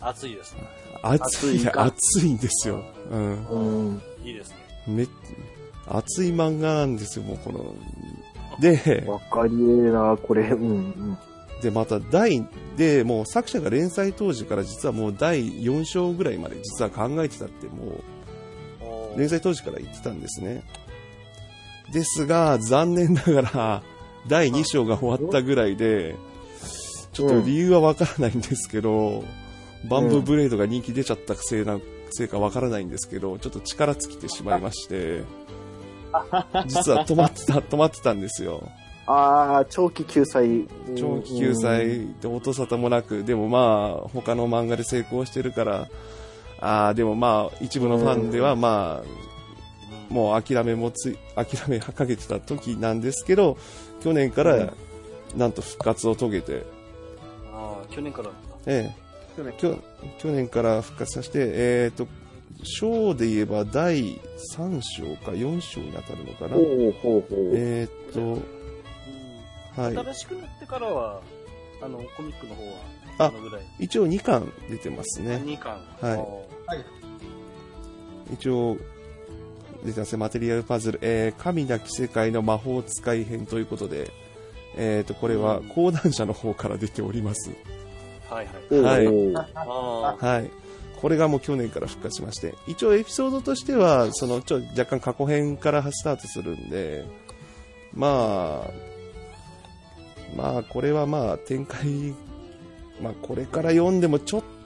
熱いですね。熱い、熱いか熱いんですよ。うん。うん。いいですね。め、熱い漫画なんですよ、もうこの。で、わかりえるな、これ。うんうん。で、また第、で、もう作者が連載当時から実はもう第4章ぐらいまで実は考えてたってもおう、連載当時から言ってたんですね。ですが、残念ながら、第2章が終わったぐらいで、ちょっと理由はわからないんですけど、バンブーブレードが人気出ちゃったせいな、せいかわからないんですけど、ちょっと力尽きてしまいまして、実は止まってた、止まってたんですよ。ああ、長期救済。長期救済で音沙汰もなく、でもまあ、他の漫画で成功してるから、ああ、でもまあ、一部のファンではまあ、もう諦めもつい、諦めかけてた時なんですけど、去年から、なんと復活を遂げて、あー去年から。ええ、去年。去年から復活させて、えっ、と、章で言えば第3章か4章に当たるのかな？ほうほうほう。えっ、と、はい。新しくなってからは、あの、コミックの方は、ああのぐらい。一応2巻出てますね。2巻。はいお一応、出てますね。マテリアルパズル、えー、神なき世界の魔法使い編ということで、えっ、と、これは講談社の方から出ております。ーはいはい。はいはい。これがもう去年から復活しまして、一応エピソードとしては、その、ちょ、若干過去編からスタートするんで、まあ、まあ、これはまあ、展開、まあ、これから読んでもちょっと、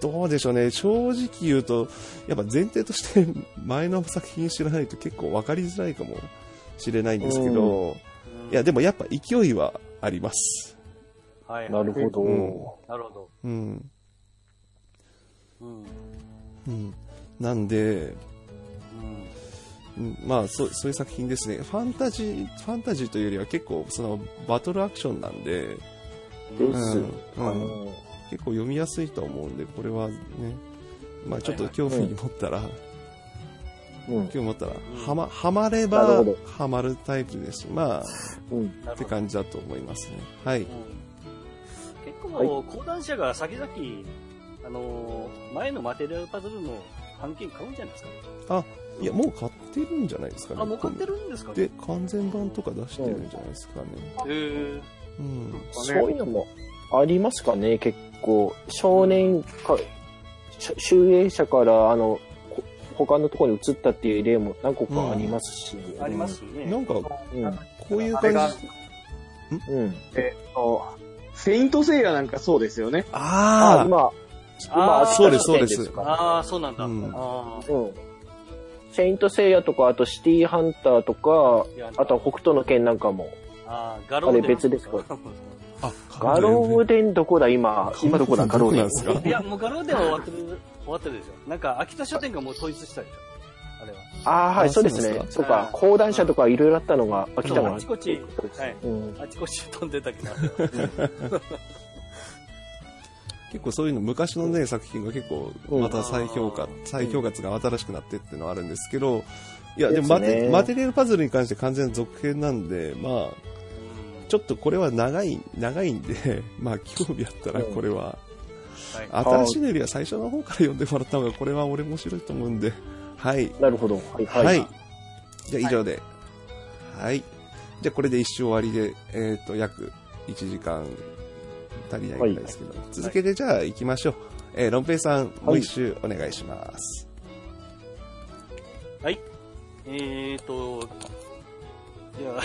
どうでしょうね。正直言うと、やっぱ前提として前の作品知らないと結構分かりづらいかもしれないんですけど、いや、でもやっぱ勢いはあります。はいはい。なるほど。うんなるほど。うん。うん。うん。なんで、うん。うんまあそうそういう作品ですね。ファンタジー、ファンタジーというよりは結構そのバトルアクションなんで、です。うんあの結構読みやすいと思うんで、これはね、まあちょっと興味に持ったら、うん。興味持ったら、んはま、はまればはまるタイプですし、まあ、うん。って。感じだと思いますね。はい。うん結構、講談社が先々、あのー前のマテリアルパズルの版権買うんじゃないですかね。あ、いや、もう買ってるんじゃないですかね。あ、もう買ってるんですかね。で、完全版とか出してるんじゃないですかね。へーうん。そういうのもありますかね、結構。少年か、し集英社から、あの、こ他のところに移ったっていう例も何個かありますし。ありますね。なんか、うん。こういうあれが感じ。うん。えっと、セイントセイヤなんかそうですよね。あ、ああ、今、あーそうですそうですかああ、そうなんだ。うんあうん。セイントセイヤとか、あとシティハンターとか、あとは北斗の剣なんかも。あー、ガローデンあれ別ですか？あ、ガローデンどこだ？今、今どこだ？ガローデンなん。ですかいや、もうガローデンは終わってる、終わってるでしょ。なんか、秋田書店がもう統一したでしょ。あれは。ああ、はい、あそうですねそうか、講談社とかいろいろあったのが飽きたそうのあちこち、はい。うん。あちこち飛んでたけど。結構そういうの昔のね、作品が結構うんまた再評価、うん再評価が新しくなってっていうのはあるんですけど、いや、でもマですねテマテリアルパズルに関して完全に続編なんで、まあ、ちょっとこれは長い、長いんで、まあ興味あったらこれは、はい。新しいのよりは最初の方から読んでもらった方がこれは俺面白いと思うんで、はい。なるほど。はいはい。はい。じゃあ以上で。はい。じゃあこれで一周終わりで、えっ、と、約1時間足りないぐらいですけど、続けてじゃあ行きましょう。えー、ロンペイさん、もう一周お願いします。はい。えーと、じゃあ、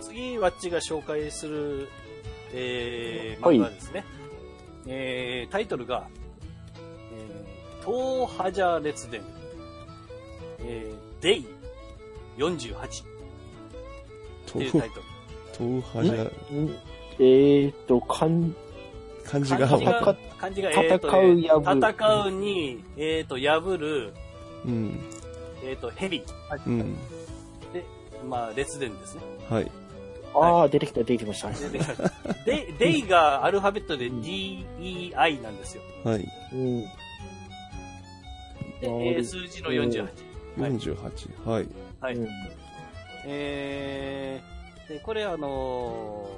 次、ワッチが紹介する、えー、はい漫画ですね。えー、タイトルが、えー、東ハジャ列伝、えー、デイ48っていうタイトル。東ハジャ、うんえーと、かん、漢漢字はが、漢字が、えーと戦う破る戦うに、えーと、破る、うん。えーと、蛇。うん。で、まあ、列伝ですね。はい。ああ、出てきた、出てきました。ででデデイがアルファベットで DEI なんですよ。はい。うん。で、数字の48。はい48。はい。はい。うんえー、で、これあのー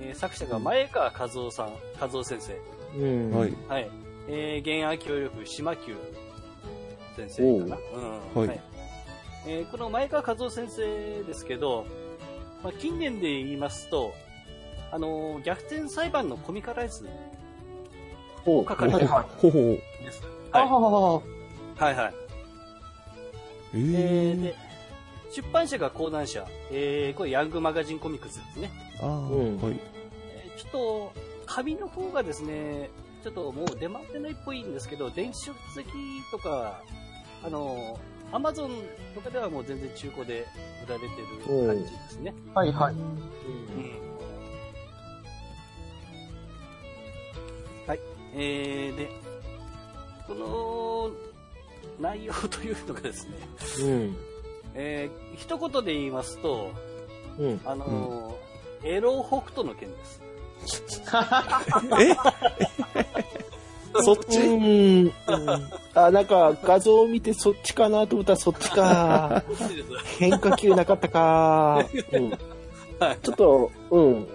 えー作者が前川和夫さん、和夫先生。うん。はい。はい。えー、原案協力、島久先生かな。うん。はいえーこの前川和夫先生ですけど、まあ、近年で言いますと、あのー逆転裁判のコミカライズお書かれてるはほほう。です。あはい。ははいはい。ええーーで、出版社が講談社、えー、これヤングマガジンコミックスですね。ああ、うんはい。えーちょっと、紙の方がですね、ちょっともう出回ってないっぽいんですけど、電子書籍とか、あの、アマゾンとかではもう全然中古で売られてる感じですね。はいはい。うんはい。えー、で、この内容というのがですね、うん。えー、一言で言いますと、うん。あのーエロ北斗の剣です。え？そっち？うん。あ、なんか画像を見てそっちかなと思ったらそっちか。変化球なかったか。うん。はいちょっと、うん。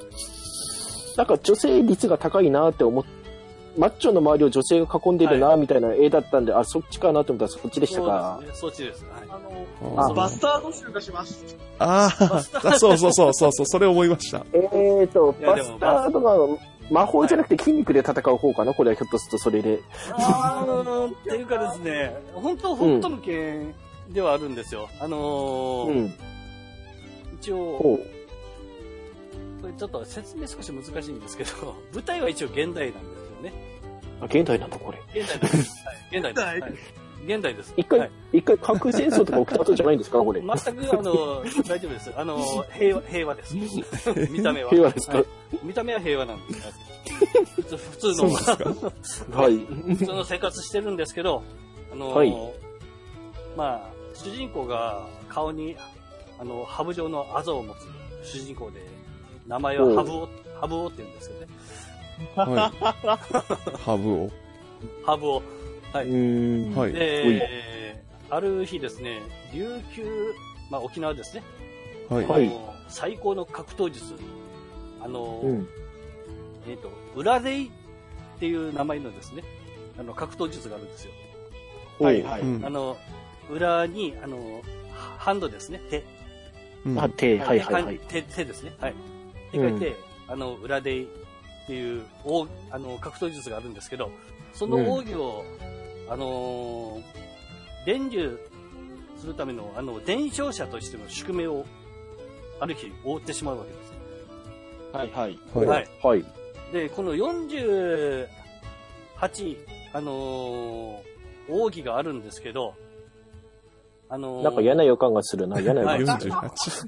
なんか女性率が高いなって思っマッチョの周りを女性が囲んでるなみたいな絵だったんで、あ、そっちかなと思ったらそっちでしたかそう。ですね。そっちです。はい。あの、あバスタード集がします。ああ、そうそうそうそうそう、それ思いました。えーと、バスタードが魔法じゃなくて筋肉で戦う方かなこれはひょっとするとそれで。あーっていうかですね、本当、北斗の剣ではあるんですよ。あのーうん。一応、ほこれちょっと説明少し難しいんですけど、舞台は一応現代なんで。あ、現代なんだこれ。現代です。はい、現代です。はい、現代です。一回、はい一回核戦争とか起きた後じゃないんですかこれ。全く、あの、大丈夫です。あの、平和、平和です。見た目は。平和ですか？はい見た目は平和なんです。はい普通の、はい。普通の生活してるんですけど、あの、はいまあ、主人公が顔に、あの、ハブ状のあざを持つ主人公で、名前はハブオ、ハブオって言うんですよね。はい。ハブを。ハブオ。はい。うん。はい。で、ある日ですね、琉球、まあ沖縄ですね。はい。はいあの最高の格闘術。あの、うん。えっ、と、裏レイっていう名前のですね、あの、格闘術があるんですよ。はいはい。うんあの、裏に、あの、ハンドですね、手。うんあ、手、はいはいはい。手、手ですね。はい。手書いて、あの、裏でっていう、奥あの、格闘術があるんですけど、その奥義を、あのー伝授するための、あの、伝承者としての宿命を、ある日、負ってしまうわけです。はいはい。はい。はい。はい。で、この48、あのー奥義があるんですけど、あのーなんか嫌な予感がするな、嫌な予はい感がする。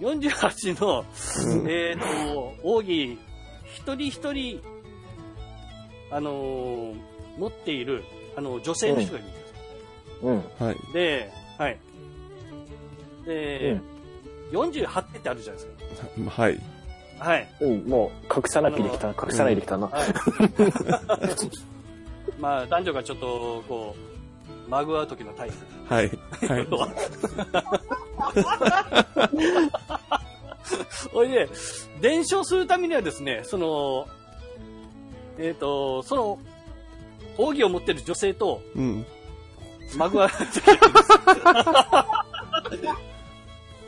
48。48の、えっ、と、奥義、一人一人、あのー持っている、あの、女性の人がいるんです。うん。はい。で、はい。で、48手ってあるじゃないです はい。か。はい。うん、もう、隠さなきゃできたな、隠さないできたな。はい。まあ、男女がちょっと、こう、まぐわう時のタイプ。はい。はい。おいで、伝承するためにはですね、その、えっ、と、その、奥義を持ってる女性と、うん。マグワラ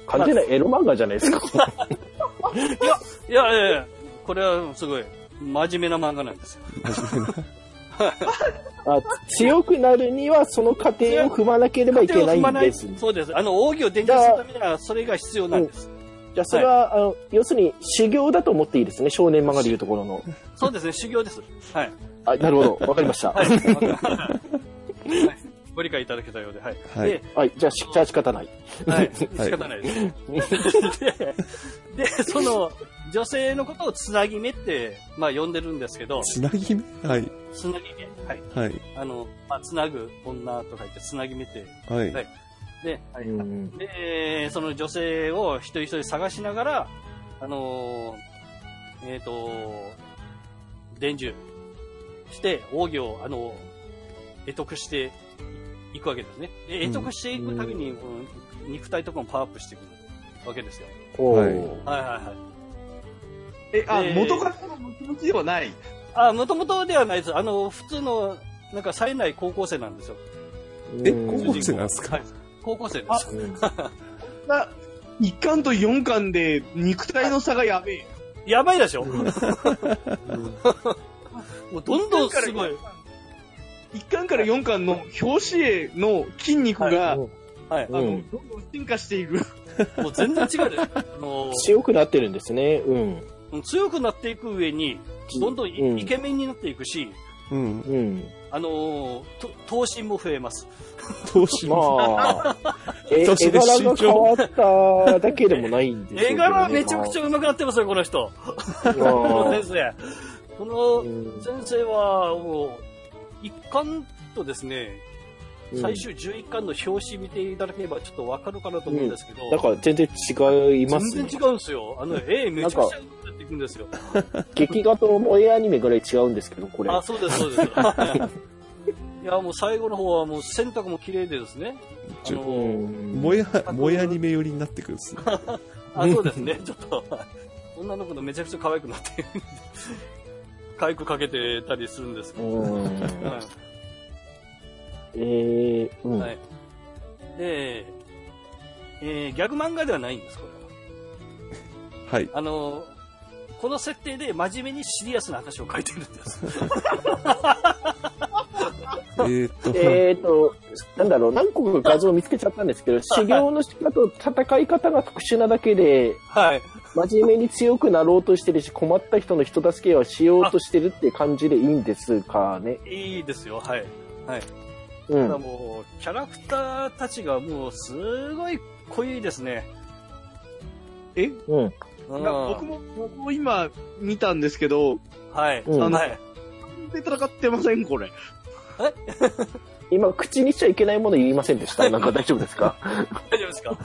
完全なエロ漫画じゃないですか。いやいやいや、これはすごい、真面目な漫画なんですよ。あ強くなるには、その過程を踏まなければいけないんです。そうです。あの、奥義を伝授するためには、それが必要なんです。じゃあ、それは、あの、要するに修行だと思っていいですね。少年漫画でいうところの。そうですね、修行です。はい。あ、なるほど。わかりました。はい。はい。はいご理解いただけたようで、はい。はいで、じゃあ、しじゃあ仕方ない。はい。仕方ないです。で、でその、女性のことをつなぎ目って、まあ呼んでるんですけど、つなぎ目？はい。つなぎ目。はい。はい。あの、まあ、つなぐ女とか言ってつなぎ目って。はい。はいで、その女性を一人一人探しながら、あのーえっ、と、伝授して、奥義を、あの、得得していくわけですね。で得得していくたびに、うん肉体とかもパワーアップしてくるわけですよ。はいはいはいはい。え、あ、えー元からの気持ちではない。あ、もともとではないです。あの、普通の、なんか冴えない高校生なんですよ。え、うん高校生なんですか？はい。高校生です。う んな、1巻と4巻で肉体の差がやべえ。やばいでしょ もうどんどんすごい。1巻から4巻の表紙絵の筋肉が、はい。あの、うんどんどん進化している。もう全然違うです。あの強くなってるんですね。うん。強くなっていく上に、どんどんイ,、ケメンになっていくし、うん。うん。あのーと、頭身も増えます。投資まあ、え絵年で柄が変わっただけでもないんですよ、絵柄めちゃくちゃ上手くなってますよ、この人。ゃ。このまあ先生。このうん先生は、もう、一巻とですね、うん最終11巻の表紙見ていただければちょっとわかるかなと思うんですけど、なんか全然違いますね。全然違うんですよ。あの、絵めちゃくちゃ上手くんですよ。劇画と萌えアニメぐらい違うんですけど、これ。あ、そうです、そうです。いや、もう最後の方はもう選択も綺麗でですね。あちょのうんもや、もやアニメ寄りになってくるんですね。あ、そうですね。ちょっと、女の子のめちゃくちゃ可愛くなって、可愛くかけてたりするんですけど。うん。はえー、うん。い。はい。で、えー、ギャグ漫画ではないんです、これは。はい。あの、この設定で真面目にシリアスな話を書いてるんです。えーっと、えーと、なんだろう、何個か画像を見つけちゃったんですけど、修行の仕方と戦い方が特殊なだけで、はい。真面目に強くなろうとしてるし、困った人の人助けをしようとしてるって感じでいいんですかね？いいですよ、はい。はい。うただん。もう、キャラクターたちがもう、すごい濃いですね。えうん。うん僕も、僕も今見たんですけど、はい。うんはい。で戦ってません、これ。今、口にしちゃいけないもの言いませんでした？なんか大丈夫ですか？大丈夫ですか？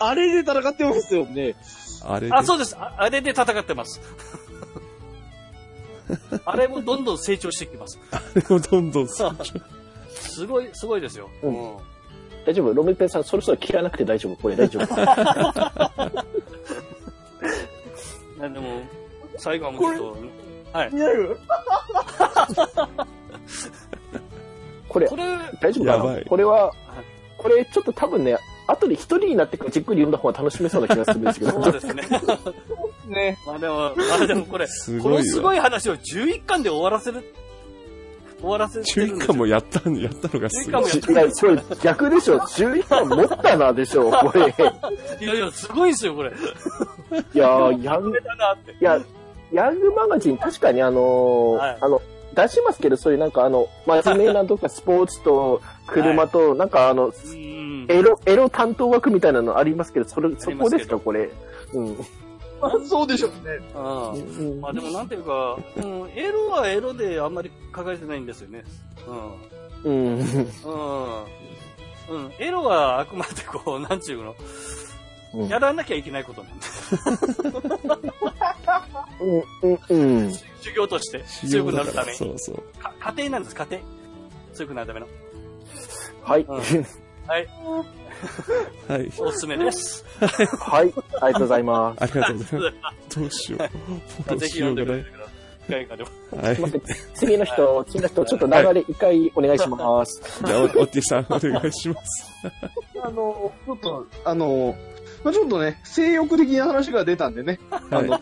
あれで戦ってますよね。あれであ、そうです。ああれで戦ってます。あれもどんどん成長してきます。どんどん成長すごい、すごいですよ。ううんん。大丈夫？ロメペンさん、そろそろ切らなくて大丈夫？これ大丈夫 でも、最後はもうちょっと、はい。見える？これこ、れ、大丈夫かやばないこれは、これちょっと多分ね、後で一人になってからじっくり読んだ方が楽しめそうな気がするんですけど。そうですね。ね。まあでも、まあでもこれ、このすごい話を11巻で終わらせる、終わらせて中るんですよ。一巻もやったん、やったのがすごい。11巻いや、それ逆でしょ。11巻持ったなでしょ、これ。いやいや、すごいですよ、これ。いやー、ヤング、いだなって。や、ヤングマガジン確かにあのーはいあの、出しますけど、そういうなんかあの、真面目なとかスポーツと車と、なんかあの、うん。エロ、エロ担当枠みたいなのありますけど、それ、そこですか、これ？うん。まあ、そうでしょうね。うんうんまあでもなんていうか、うん、エロはエロであんまり書かれてないんですよね。うん。うん。うん。うん。エロはあくまでこう、なんちゅうの、うんやらなきゃいけないことなんで。うん、うん、うん。修行として修強くなるために。そうそう。か家庭なんです、家庭。強くなるための。はい。うんはい。はい。おすすめです。はい。ありがとうございます。ありがとうございます。どうしよう。どうぜひしようがない読んでくだ会がでも。はい。すいません。次の人、次の人、ちょっと流れ一回お願いします。じゃあ、おおってさん、お願いします。あの、ちょっと、あの、まあ、ちょっとね、性欲的な話が出たんでね、あの、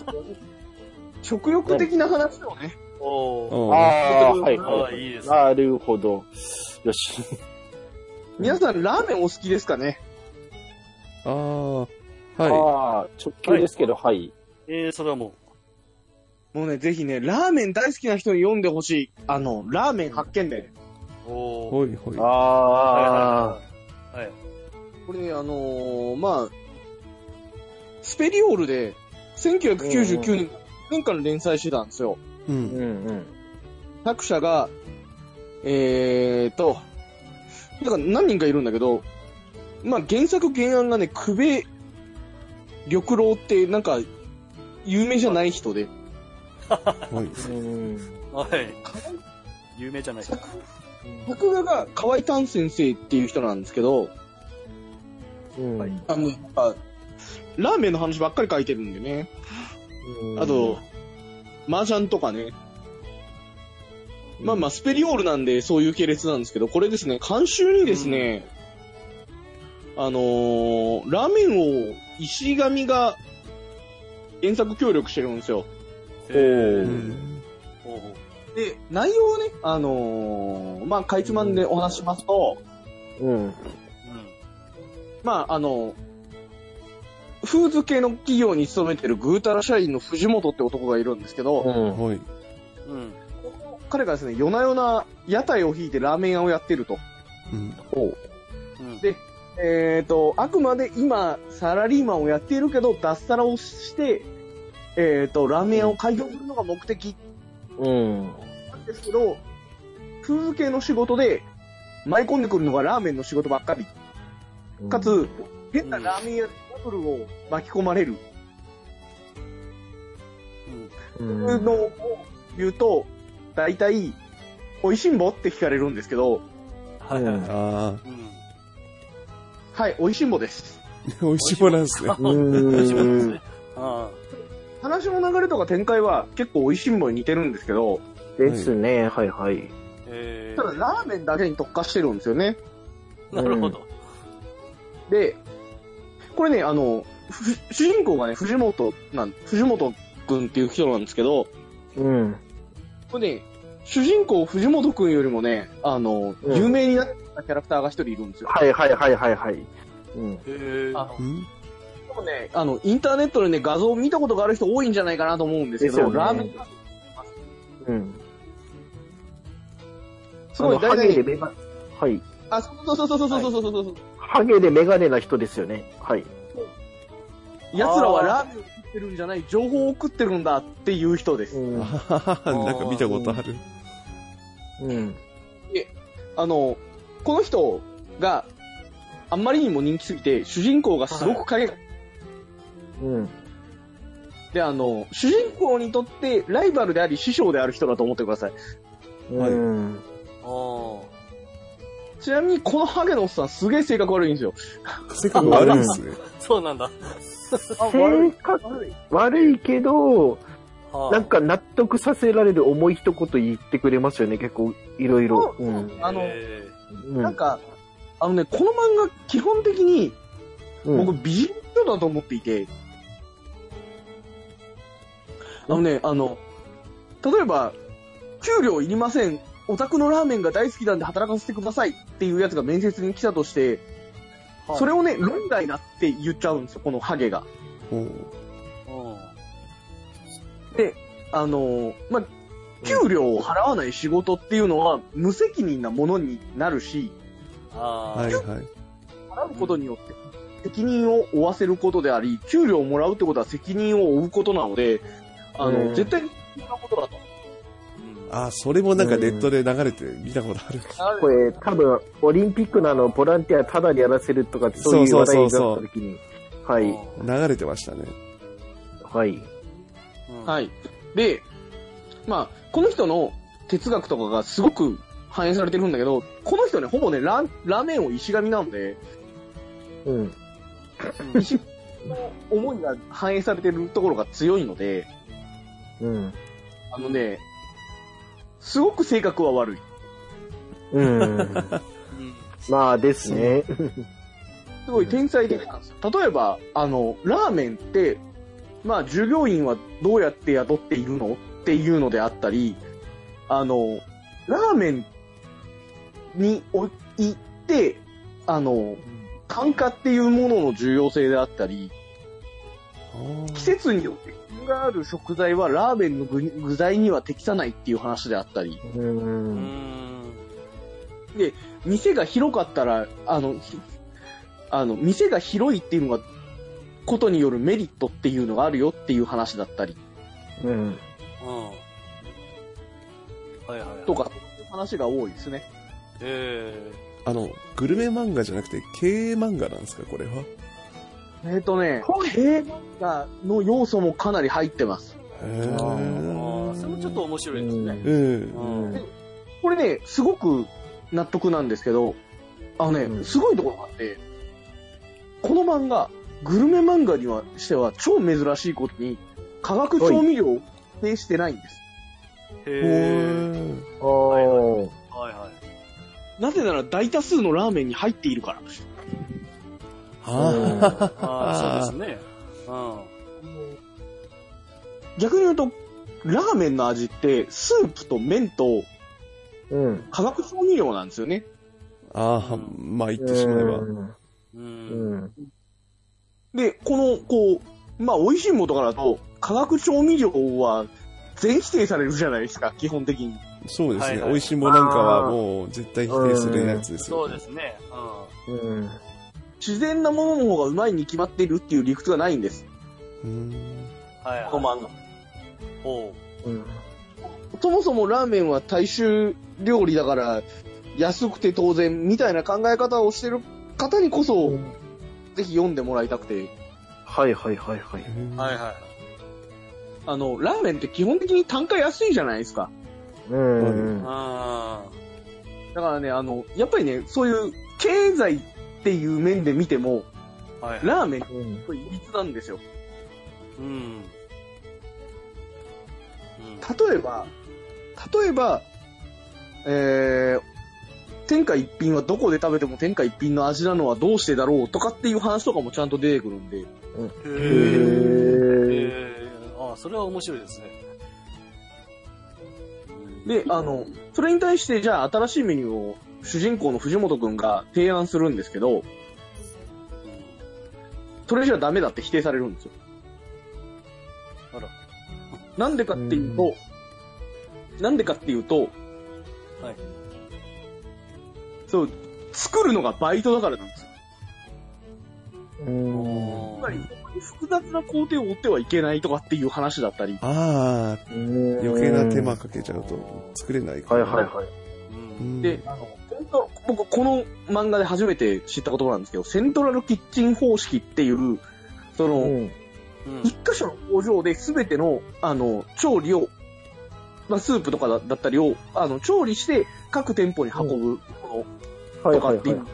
食欲的な話をね、おああ、はいああ、はい。いいですね。なるほど。よし。皆さんラーメンお好きですかね？ああ、はい。ああ、直球ですけど、はい。えー、それはももうね、ぜひね、ラーメン大好きな人に読んでほしい。あの、ラーメン発見伝。う。おお。ほいほい。あはあ、いはいはい。はい。これね、あのーまあ、スペリオールで、1999年、年間連載してたんですよ。う。うんんうん。作者が、えーと、だから何人かいるんだけど、まあ原作原案がね、久米緑郎ってなんか、有名じゃない人で、ほい。うん。はい。有名じゃない。作作画が河合丹先生っていう人なんですけど、うん。はいあの、やっぱラーメンの話ばっかり書いてるんでね。あと、麻雀とかね。まあまあ、スペリオールなんでそういう系列なんですけど、これですね、監修にですね、あのーラーメン王石上が原作協力してるんですよ。ーで、内容をね、あのーまあ、かいつまんでお話しますと、うん。うん。まあ、あの、フーズ系の企業に勤めてるぐうたら社員の藤本って男がいるんですけど、うん。ほい。うん。彼がですね、夜な夜な屋台を引いてラーメン屋をやってると。うん。でえっ、と、あくまで今、サラリーマンをやっているけど、脱サラをして、えっ、と、ラーメン屋を開業するのが目的うん。なんですけど、風系の仕事で、舞い込んでくるのがラーメンの仕事ばっかり。かつ、変なラーメン屋でバトルを巻き込まれる。うん。うん、のを言うと、大体、美味しんぼって聞かれるんですけど、はいはいはい。あうん。はい、美味しんぼです。あ、美味しいもんなんですね。うん。あ話の流れとか展開は結構美味しんぼに似てるんですけど、ですね。はいはい。ーえただラーメンだけに特化してるんですよね。ー、なるほど。で、これね、あの、ふ主人公がね、藤本なん、藤本くんっていう人なんですけど、うん。これね、主人公藤本くんよりもね、あの、うん有名になったキャラクターが一人いるんですよ。はいはいはいはいはい。うん。えー、あの、うん？でもね、あの、インターネットでね、画像を見たことがある人多いんじゃないかなと思うんですけど、ねラーメン、うん。すごい大体、ゲでメガ、はい。あ、そうそうそうそうそうそうそうそうハゲでメガネな人ですよね。はい。奴らはラーメンってるんじゃない、情報を送ってるんだっていう人です。うん。なんか見たことある。うん。あの、この人があんまりにも人気すぎて、主人公がすごく影が、うん。で、あの、主人公にとってライバルであり師匠である人だと思ってください。はいうん。あーちなみにこのハゲのおっさんすげえ性格悪いんですよ。性格悪いですね。そうなんだ。性格悪いけど、はあなんか納得させられる重い一言言ってくれますよね、結構いろいろ。そううん。あのなんか、あのね、この漫画基本的にうん僕美人書だと思っていて、あのね、あの、例えば、給料いりません。オタクのラーメンが大好きなんで働かせてくださいっていうやつが面接に来たとして、はいそれをね、論外だって言っちゃうんですよ、このハゲが。ほうーうんあの、まあ、給料を払わない仕事っていうのは無責任なものになるし、はいはい。払うことによって責任を負わせることであり、給料をもらうってことは責任を負うことなので、あの、うん絶対に必要なことだと。あ、それもなんかネットで流れて見たことある。これ多分、オリンピックのあの、ボランティアタダでやらせるとか、そういう話題になった時に。はい。流れてましたね。はい。うんはい。で、まあ、この人の哲学とかがすごく反映されてるんだけど、この人ね、ほぼね、ラーラーメンを石神なんで、うん。石神の思いが反映されてるところが強いので、うん。あのね、すごく性格は悪い。うん。う んまあですね。すごい天才的なんですよ。例えば、あの、ラーメンって、まあ、従業員はどうやって雇っているのっていうのであったり、あの、ラーメンにお行って、あの、単価っていうものの重要性であったり、季節によって品がある食材はラーメンの具具材には適さないっていう話であったり、う。うんん。店が広かったら、あの、ひあの、店が広いっていうのが、ことによるメリットっていうのがあるよっていう話だったりうん。うん。はいはいはい。とか、そういう話が多いですね。えあの、グルメ漫画じゃなくて経営漫画なんですか、これは？えっ、とね、経営漫画の要素もかなり入ってます。へーあ、それもちょっと面白いですね。うん。うん。これね、すごく納得なんですけど、あのね、うんすごいところがあって、この漫画、グルメ漫画にはしては超珍しいことに、化学調味料を指定してないんです。へへえ。ーああ。はいはい。なぜなら大多数のラーメンに入っているから。はああ、そうですね。うん。逆に言うと、ラーメンの味って、スープと麺とうん。化学調味料なんですよね。ああ、まあ言ってしまえば。う。うんん。で、この、こう、まあ、美味しいものとかだと、化学調味料は全否定されるじゃないですか、基本的に。そうですね。はいはい美味しいもんなんかはもう絶対否定するやつですよ、そうですね。うん。自然なものの方がうまいに決まっているっていう理屈がないんです。うん。うん。はいはい。この漫画。おう。うん。そもそもラーメンは大衆料理だから、安くて当然みたいな考え方をしてる方にこそ、ぜひ読んでもらいたくて、はいはいはいはい。はいはい。あの、ラーメンって基本的に単価安いじゃないですか。うん。あだからね、あの、やっぱりね、そういう経済っていう面で見ても、あ。はい。ラーメンっうん。ていびつなんですよ。うん。うん。例えば、例えば、えー、天下一品はどこで食べても天下一品の味なのはどうしてだろうとかっていう話とかもちゃんと出てくるんで、へへえ。ー。へえ。ああ、それは面白いですね。で、あの、それに対してじゃあ新しいメニューを主人公の藤本くんが提案するんですけど、それじゃダメだって否定されるんですよ。あら。なんでかっていうと、なんでかっていうと、はい。そう、作るのがバイトだからなんですよ。うん。つまり、複雑な工程を追ってはいけないとかっていう話だったり、ああ、余計な手間かけちゃうと作れないから。はいはいはい。うん。で、あの、本当僕、この漫画で初めて知った言葉なんですけど、セントラルキッチン方式っていう、その、うん。うん一箇所の工場で全ての、あの、調理を、まあ、スープとかだだったりを、あの、調理して各店舗に運ぶものとかっていう。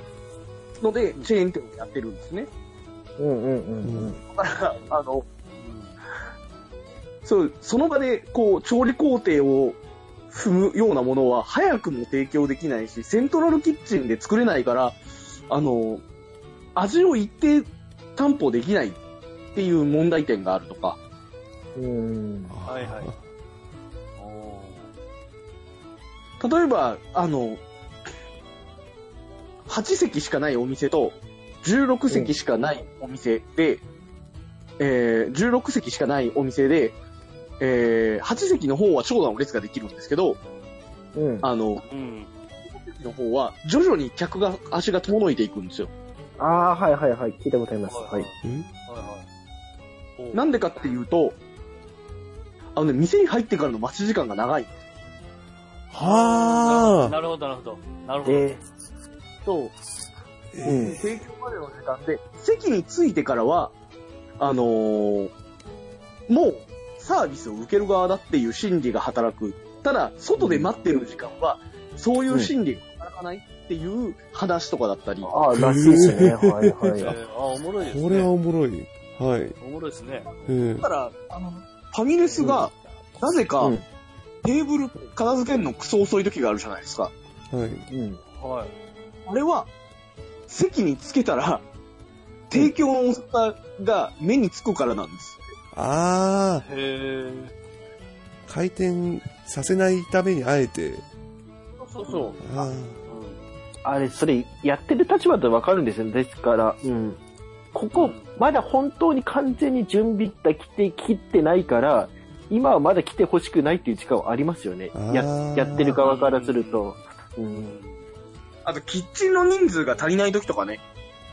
ので、チェーン店をやってるんですね。うんうんうんだから、あの、そう、その場で、こう、調理工程を踏むようなものは、早くも提供できないし、セントラルキッチンで作れないから、あの、味を一定担保できないっていう問題点があるとか、うん。うん。はいはい。お例えば、あの、8席しかないお店と、16席しかないお店で、えー、16席しかないお店で、えー、8席の方は長蛇の列ができるんですけど、うん。あの、ーうん。の方は徐々に客が、足が遠のいていくんですよ。ああ、はいはいはい。聞いたことあります。はい。ん？はいはい。おなんでかっていうと、あのね、店に入ってからの待ち時間が長い。はあ。なるほど、なるほど。なるほど。えと、えうん提供までの時間で、席に着いてからは、あのーもうサービスを受ける側だっていう心理が働く。ただ、外で待ってる時間は、そういう心理が働かないっていう話とかだったり、ああ、らしいですね。はいはい。えーあ、おもろいですね。これはおもろい。はい。おもろいですね。うんだ。から、あの、ファミレスが、なぜか、うんテーブル片付けるのクソ遅い時があるじゃないですか。はい。うん。はい。あれは、席につけたら、提供のお皿が目につくからなんです。あへえ。ー、回転させないためにあえて、そうそう。ああれ、それ、やってる立場でわかるんですよ。ですから、うん。ここ、まだ本当に完全に準備が来て、切ってないから、今はまだ来てほしくないっていう時間はありますよね。ややってる側からすると。うん。あと、キッチンの人数が足りない時とかね。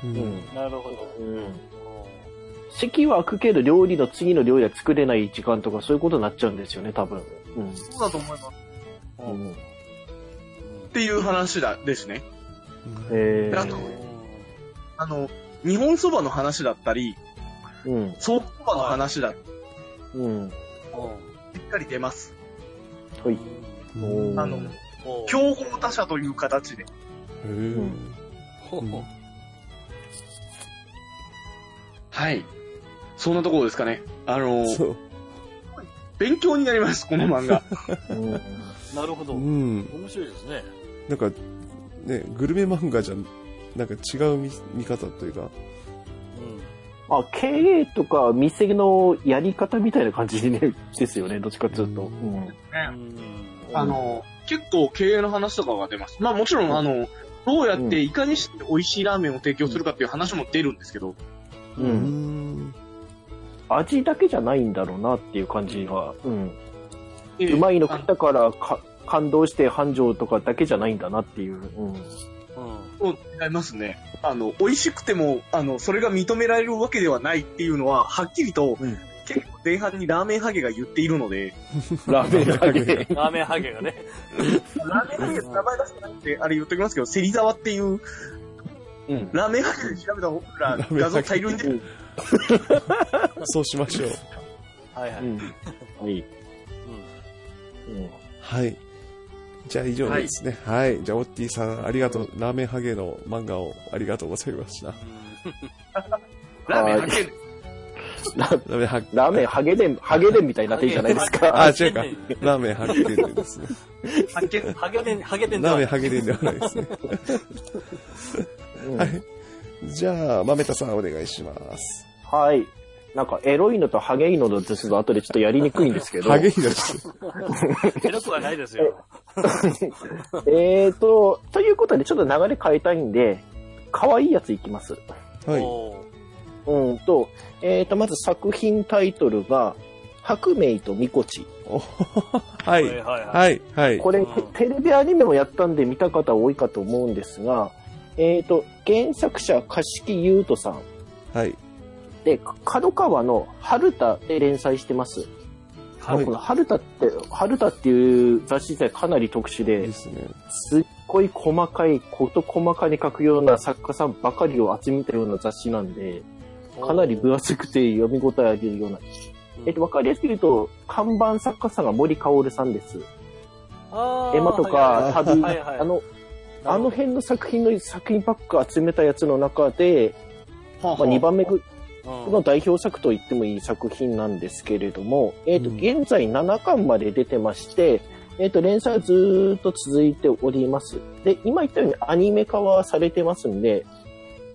ーう。うんん。なるほど。うん。席は空くけど料理の次の料理は作れない時間とかそういうことになっちゃうんですよね、多分。うん。そうだと思います。うん。っていう話だ、ですね。えあとあの、日本そばの話だったり、ー、うん。ソープそばの話だうん。しっかり出ます。はい。うんあの、お競合他社という形で。へーほほはい。そんなところですかね。あの、そう。勉強になります、この漫画。うん。なるほど。う面ん。白いですね。なんか、ね、グルメ漫画じゃ、なんか違う見見方というか、うん。まあ、経営とか店のやり方みたいな感じで、ね、ですよね、どっちかっていうと。うん。うんあの、結構経営の話とかが出ます。まあもちろん、あの、どうやっていかにして美味しいラーメンを提供するかっていう話も出るんですけど、う。うんん。味だけじゃないんだろうなっていう感じが。うん。ええうまいの食ったからか感動して繁盛とかだけじゃないんだなっていう。うん。うん。そう違いますね。あの、美味しくても、あの、それが認められるわけではないっていうのは、はっきりと、うん結構前半にラーメンハゲが言っているので、ラーメンだけ。ラーメンハゲがね。ラーメンハゲって名前出してなくて、あれ言っときますけど、芹沢っていう、うん。ラーメンハゲで調べた僕ら画像大量に出てる。そうしましょう。はいはい。うん。はい。うんうん。はい。じゃあ以上ですね。はい。じゃあ、オッティさん、ありがとう。ラーメンハゲの漫画をありがとうございました。ラーメンハゲ、ララーメンハゲ。ラーメンハゲデン、ハゲデンみたいになってるじゃないですか。あ、違うか。ラーメンハゲデンでですね。ハゲ、ハゲデン、ハゲデンラーメンン。ハゲデンではないですね。うんはい。じゃあ、豆田さんお願いします。はい。なんか、エロいのとハゲいのですと後でちょっとやりにくいんですけど。ハゲいのです。エロくはないですよ。えーと、ということでちょっと流れ変えたいんで、可愛いやついきます。はい。うんと、えーと、まず作品タイトルが、白明とみこち。おははいい。はいはい。はい。はい。これ、うんテレビアニメもやったんで見た方多いかと思うんですが、えーと、原作者、柏木優斗さん。はい。で、角川の春田で連載してます。はいこの春田って、春田っていう雑誌自体かなり特殊でで、すね。すっごい細かい、こと細かに書くような作家さんばかりを集めたような雑誌なんで、かなり分厚くて読み応えあるような。えっと、わかりやすく言うと、看板作家さんが森薫さんです。あーエマとか、旅、はいはいあの、あの辺の作品の作品ばっか集めたやつの中で、まあ、2番目ぐうんの代表作と言ってもいい作品なんですけれども、えっ、と、うん現在7巻まで出てまして、えっ、と、連載はずーっと続いております。で、今言ったようにアニメ化はされてますんで、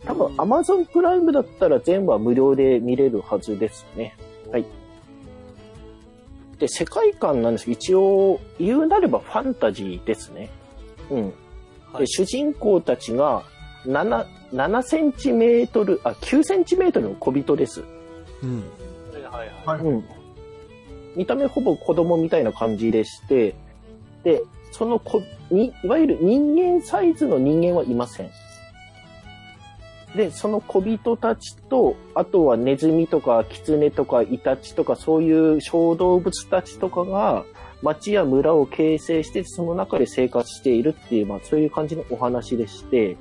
多分うん Amazon プライムだったら全部は無料で見れるはずですね。はい。で、世界観なんですけど、一応、言うなればファンタジーですね。うん。で、はい主人公たちが、7、7センチメートル、あ、9センチメートルの小人です。うん。はいはい。うん。見た目ほぼ子供みたいな感じでして、で、その子、に、いわゆる人間サイズの人間はいません。で、その小人たちと、あとはネズミとか狐とかイタチとかそういう小動物たちとかが、町や村を形成して、その中で生活しているっていう、まあそういう感じのお話でして、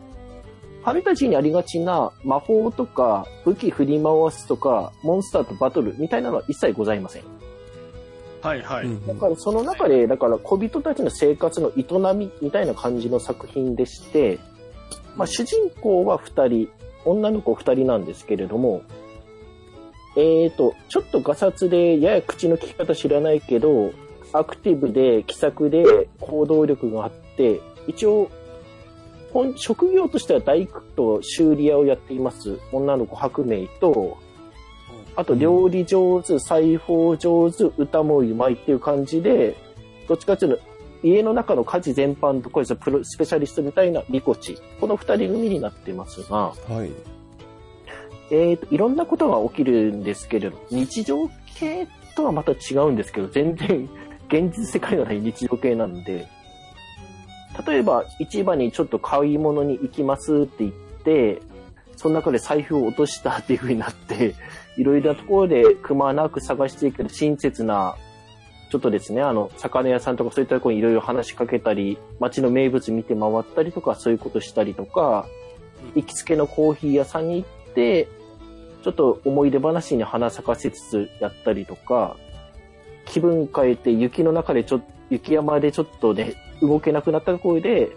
ファンタジーにありがちな魔法とか武器振り回すとかモンスターとバトルみたいなのは一切ございません。はいはい。うんだからその中で、だから小人たちの生活の営みみたいな感じの作品でして、まあ主人公は二人、女の子二人なんですけれども、えーと、ちょっとガサツでやや口の利き方知らないけど、アクティブで気さくで行動力があって、一応、本職業としては大工と修理屋をやっています女の子白明と、あと料理上手、裁縫上手、歌もうまいっていう感じで、どっちかっていうと、家の中の家事全般とこれプロスペシャリストみたいなリコチ。この二人組になってますが、はい。えーと、いろんなことが起きるんですけれど、日常系とはまた違うんですけど、全然現実世界がない日常系なんで、例えば市場にちょっと買い物に行きますって言って、その中で財布を落としたっていう風になって、いろいろなところでくまなく探していく親切な、ちょっとですね、あの、魚屋さんとかそういったところにいろいろ話しかけたり、街の名物見て回ったりとか、そういうことしたりとか、行きつけのコーヒー屋さんに行って、ちょっと思い出話に花咲かせつつやったりとか、気分変えて雪の中でちょっと、雪山でちょっとね、動けなくなったところで、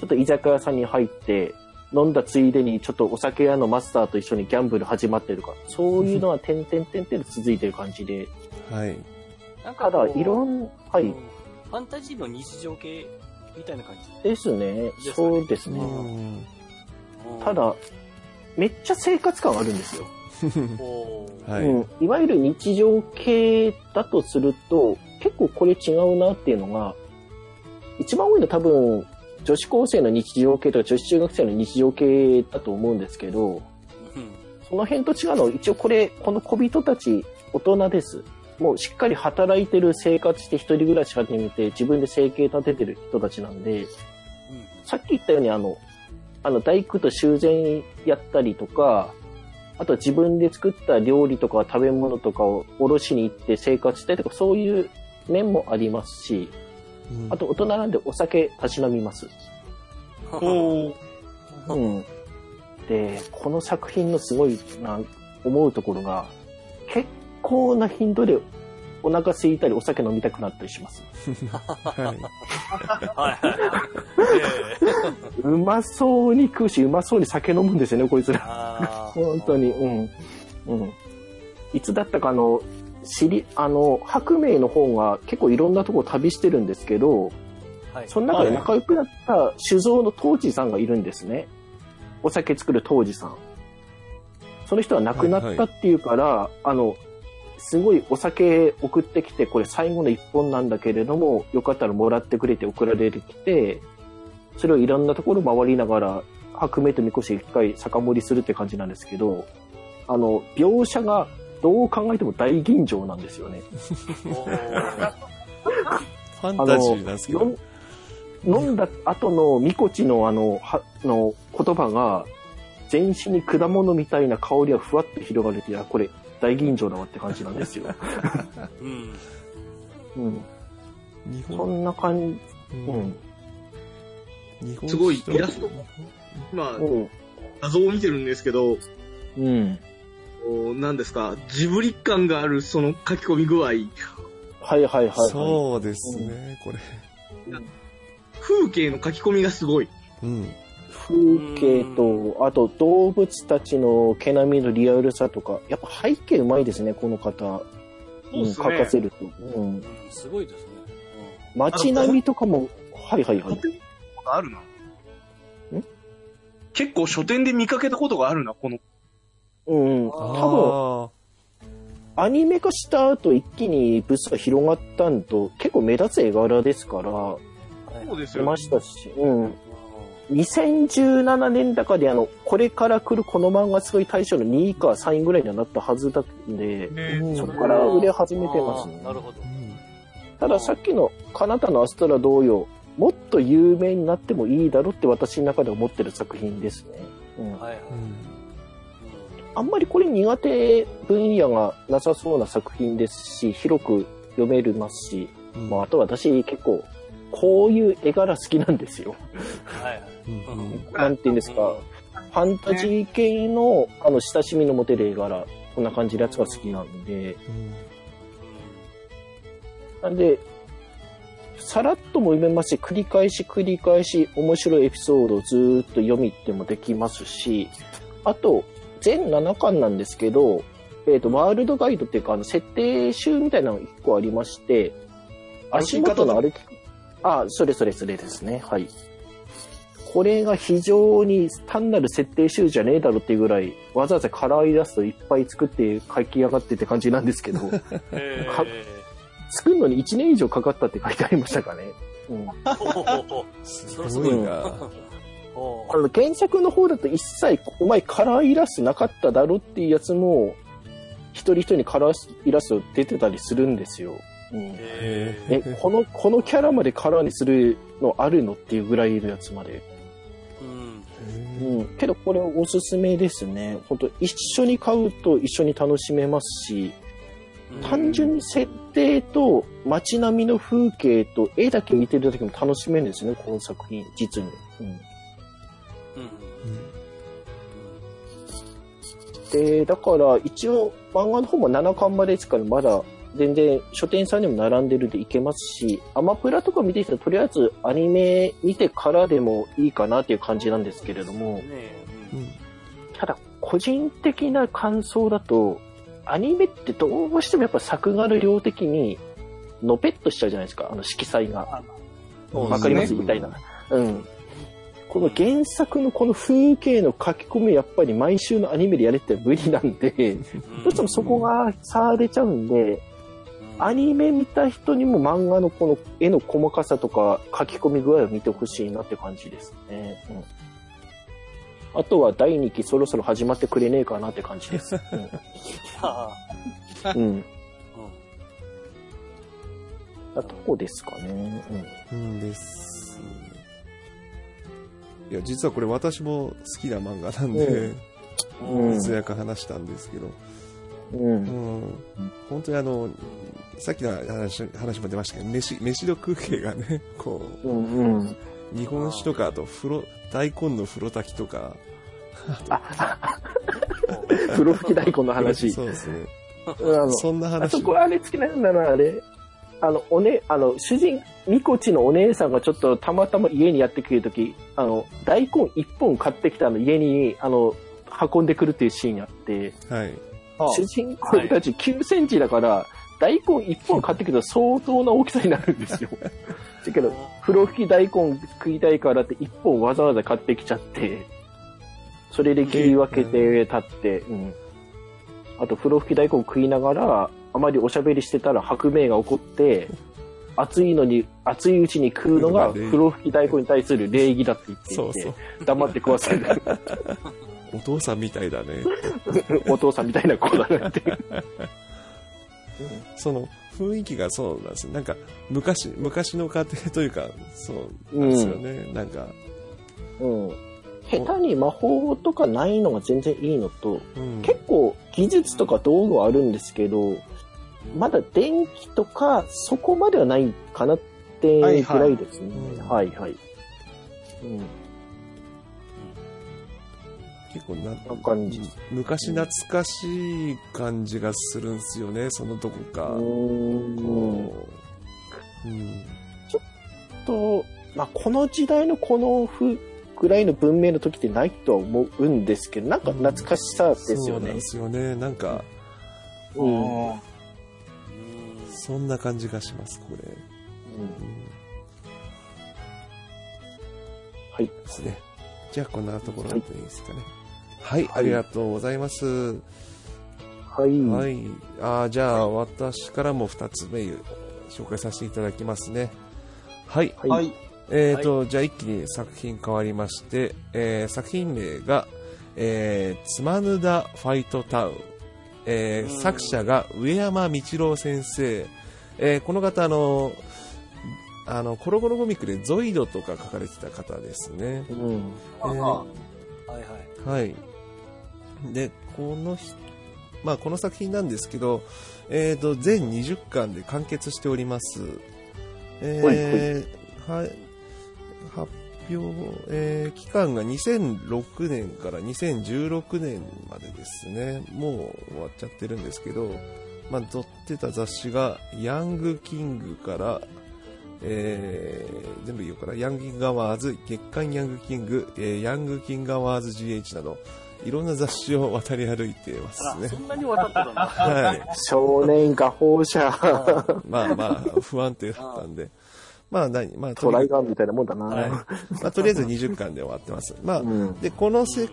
ちょっと居酒屋さんに入って、飲んだついでにちょっとお酒屋のマスターと一緒にギャンブル始まってるから、そういうのは点々点々と続いてる感じで、はい。なんかただいろん、はいうん、ファンタジーの日常系みたいな感じ？ですね、そうですね。ん。ただ、めっちゃ生活感あるんですよ。はい。うん、いわゆる日常系だとすると、結構これ違うなっていうのが、一番多いのは多分、女子高生の日常系とか女子中学生の日常系だと思うんですけど、うんその辺と違うのは、一応これ、この小人たち、大人です。もうしっかり働いてる生活して一人暮らし始めて自分で生計立ててる人たちなんで、さっき言ったようにあの、あの大工と修繕やったりとか、あとは自分で作った料理とか食べ物とかをおろしに行って生活したりとか、そういう面もありますし、うんあと大人なんでお酒たしなみます。おーうん。で、この作品のすごいな、思うところが、結構な頻度でお腹空いたりお酒飲みたくなったりします。はい。はいはいはい。うまそうに食うし、うまそうに酒飲むんですよね、こいつら。本当に、うん。うん。いつだったかあの、知り、あの、白明の方が結構いろんなとこ旅してるんですけど、はい。その中で仲良くなった酒造の当時さんがいるんですね。お酒作る当時さん。その人は亡くなったっていうから、あの、すごいお酒送ってきて、これ最後の一本なんだけれども、よかったらもらってくれて送られてきて、それをいろんなところ回りながら、白明とみこし一回酒盛りするって感じなんですけど、あの、描写がどう考えても大吟醸なんですよね。ファンタジーなんですけど。飲んだ後のみこちのあの、は、の言葉が、全身に果物みたいな香りがふわっと広がれて、あ、これ大吟醸だわって感じなんですよ。うん。うん。そ日本、んな感じ、ううんん。日本すごいイラスト今、うん。画像を見てるんですけど、うん。お何ですか、ジブリ感があるその書き込み具合、はいはいはい、はい。そうですね、これ。風景の書き込みがすごい。うん。風景と、あと動物たちの毛並みのリアルさとか、やっぱ背景うまいですね、この方。うん、書かせると。うん。うんすごいですね。街並みとかも、はいはいはい。あるな。結構書店で見かけたことがあるな、この。うん、多分、あアニメ化した後一気にブスが広がったんと、結構目立つ絵柄ですから、そうです出ましたし、うん。2017年高であの、これから来るこの漫画すごい大賞の2位か3位ぐらいにはなったはずだんで、うんそこから売れ始めてますね。なるほどたださっきのカナタのアストラ同様、もっと有名になってもいいだろうって私の中で思ってる作品ですね。うん、はいはい。うんあんまりこれ苦手分野がなさそうな作品ですし、広く読めますし、うん。まあ、あと私結構、こういう絵柄好きなんですよ。はいなんて言うんですか、ファンタジー系の、あの、親しみの持てる絵柄、こんな感じのやつが好きなんで、うんなんで、さらっとも読めますし、繰り返し繰り返し面白いエピソードをずーっと読みってもできますし、あと、全7巻なんですけど、えっ、と、ワールドガイドっていうか、あの、設定集みたいなのが1個ありまして、足元の歩き、あ、それそれそれですね。はい。これが非常に単なる設定集じゃねえだろっていうぐらい、わざわざカラーイラストいっぱい作って書き上がってって感じなんですけど、作るのに1年以上かかったって書いてありましたかね。うん。ー、すごいな。おあの原作の方だと一切お前カラーイラストなかっただろっていうやつも一人一人にカラーイラスト出てたりするんですよ。うん、ええこのこのキャラまでカラーにするのあるのっていうぐらいいるやつまで。ーうんうん、けどこれおすすめですね。本当一緒に買うと一緒に楽しめますし、単純に設定と街並みの風景と絵だけ見てるだけでも楽しめるんですよね、この作品、実に。うんうんで、だから一応漫画の方も7巻までですからまだ全然書店さんにも並んでるでいけますし、アマプラとか見てきたらとりあえずアニメ見てからでもいいかなっていう感じなんですけれども、ねえうんただ個人的な感想だと、アニメってどうしてもやっぱ作画の量的にのぺっとしちゃうじゃないですか、あの色彩が。わかります？みたいな。うん。この原作のこの風景の書き込みやっぱり毎週のアニメでやれって無理なんで、うんどうしてもそこが差出ちゃうんで、アニメ見た人にも漫画のこの絵の細かさとか書き込み具合を見てほしいなって感じですね。うんあとは第2期そろそろ始まってくれねえかなって感じです。あ うん。うん。ーあとこですかね。うんです。いや、実はこれ私も好きな漫画なんで、うん。いつやか話したんですけど、うん。ううん。ん、本当にあの、さっきの話話も出ましたけど、飯、飯の風景がね、こうん。うん。う、日本酒とか、あと風呂、大根の風呂炊きとか、風呂吹き大根の話。そうですね。そんなあ話そこあれ好きなんだな、あれ。あの、おね、あの、主人、みこちのお姉さんがちょっとたまたま家にやってくるとき、あの、大根一本買ってきたの家に、あの、運んでくるっていうシーンあって、はい。主人公たち9センチだから、大根一本買ってきたら相当な大きさになるんですよ。だけど、風呂吹き大根食いたいからって一本わざわざ買ってきちゃって、それで切り分けて立って、うん。あと、風呂吹き大根食いながら、あまりおしゃべりしてたら白明が起こって、熱いのに、熱いうちに食うのが風呂吹き大根に対する礼儀だって言っていて、そうそう。黙って食わせる お父さんみたいだね。お父さんみたいな子だなって。その雰囲気がそうなんですよ。なんか、昔、昔の家庭というか、そうなんですよね。なんか、うん。下手に魔法とかないのが全然いいのと、うん。結構技術とか道具はあるんですけど、まだ電気とかそこまではないかなってぐらいですね。ははいいはい。うん。結構な、な感じ昔懐かしい感じがするんですよね、そのどこか。うーん。こううん。と、まあ、この時代のこのふぐらいの文明の時ってないとは思うんですけど、なんか懐かしさですよねそうなんで。すよね。なんか、うん。うんそんな感じがします、これ。うんうんはい。ですね。じゃあ、こんなところでいいですかね。はい、ありがとうございます。はい。はい。あーじゃあ、私からも2つ目紹介させていただきますね。はい。はい。はい。えーと、じゃあ一気に作品変わりまして、えー作品名が、えー、つまぬだファイトタウン。えーうん作者が上山道郎先生。えーこの方、あの、あの、コロコロコミックでゾイドとか書かれてた方ですね。うん。えーあはいはい。はい。で、このひ、まあ、この作品なんですけど、えーと、全20巻で完結しております。えーはい。発表、えー期間が2006年から2016年までですね。もう終わっちゃってるんですけど、まあ、載ってた雑誌が、ヤングキングから、えー全部言おうかな。ヤングキングアワーズ、月刊ヤングキング、えーヤングキングアワーズ GH など、いろんな雑誌を渡り歩いてますねそ。んなに渡ってたんだ。はい。少年画報者、まあまあ、不安定だったんで。まあ何、まあ、とトライガンみたいなもんだな。はいまあ、とりあえず20巻で終わってます。まあ、うんで、このせ、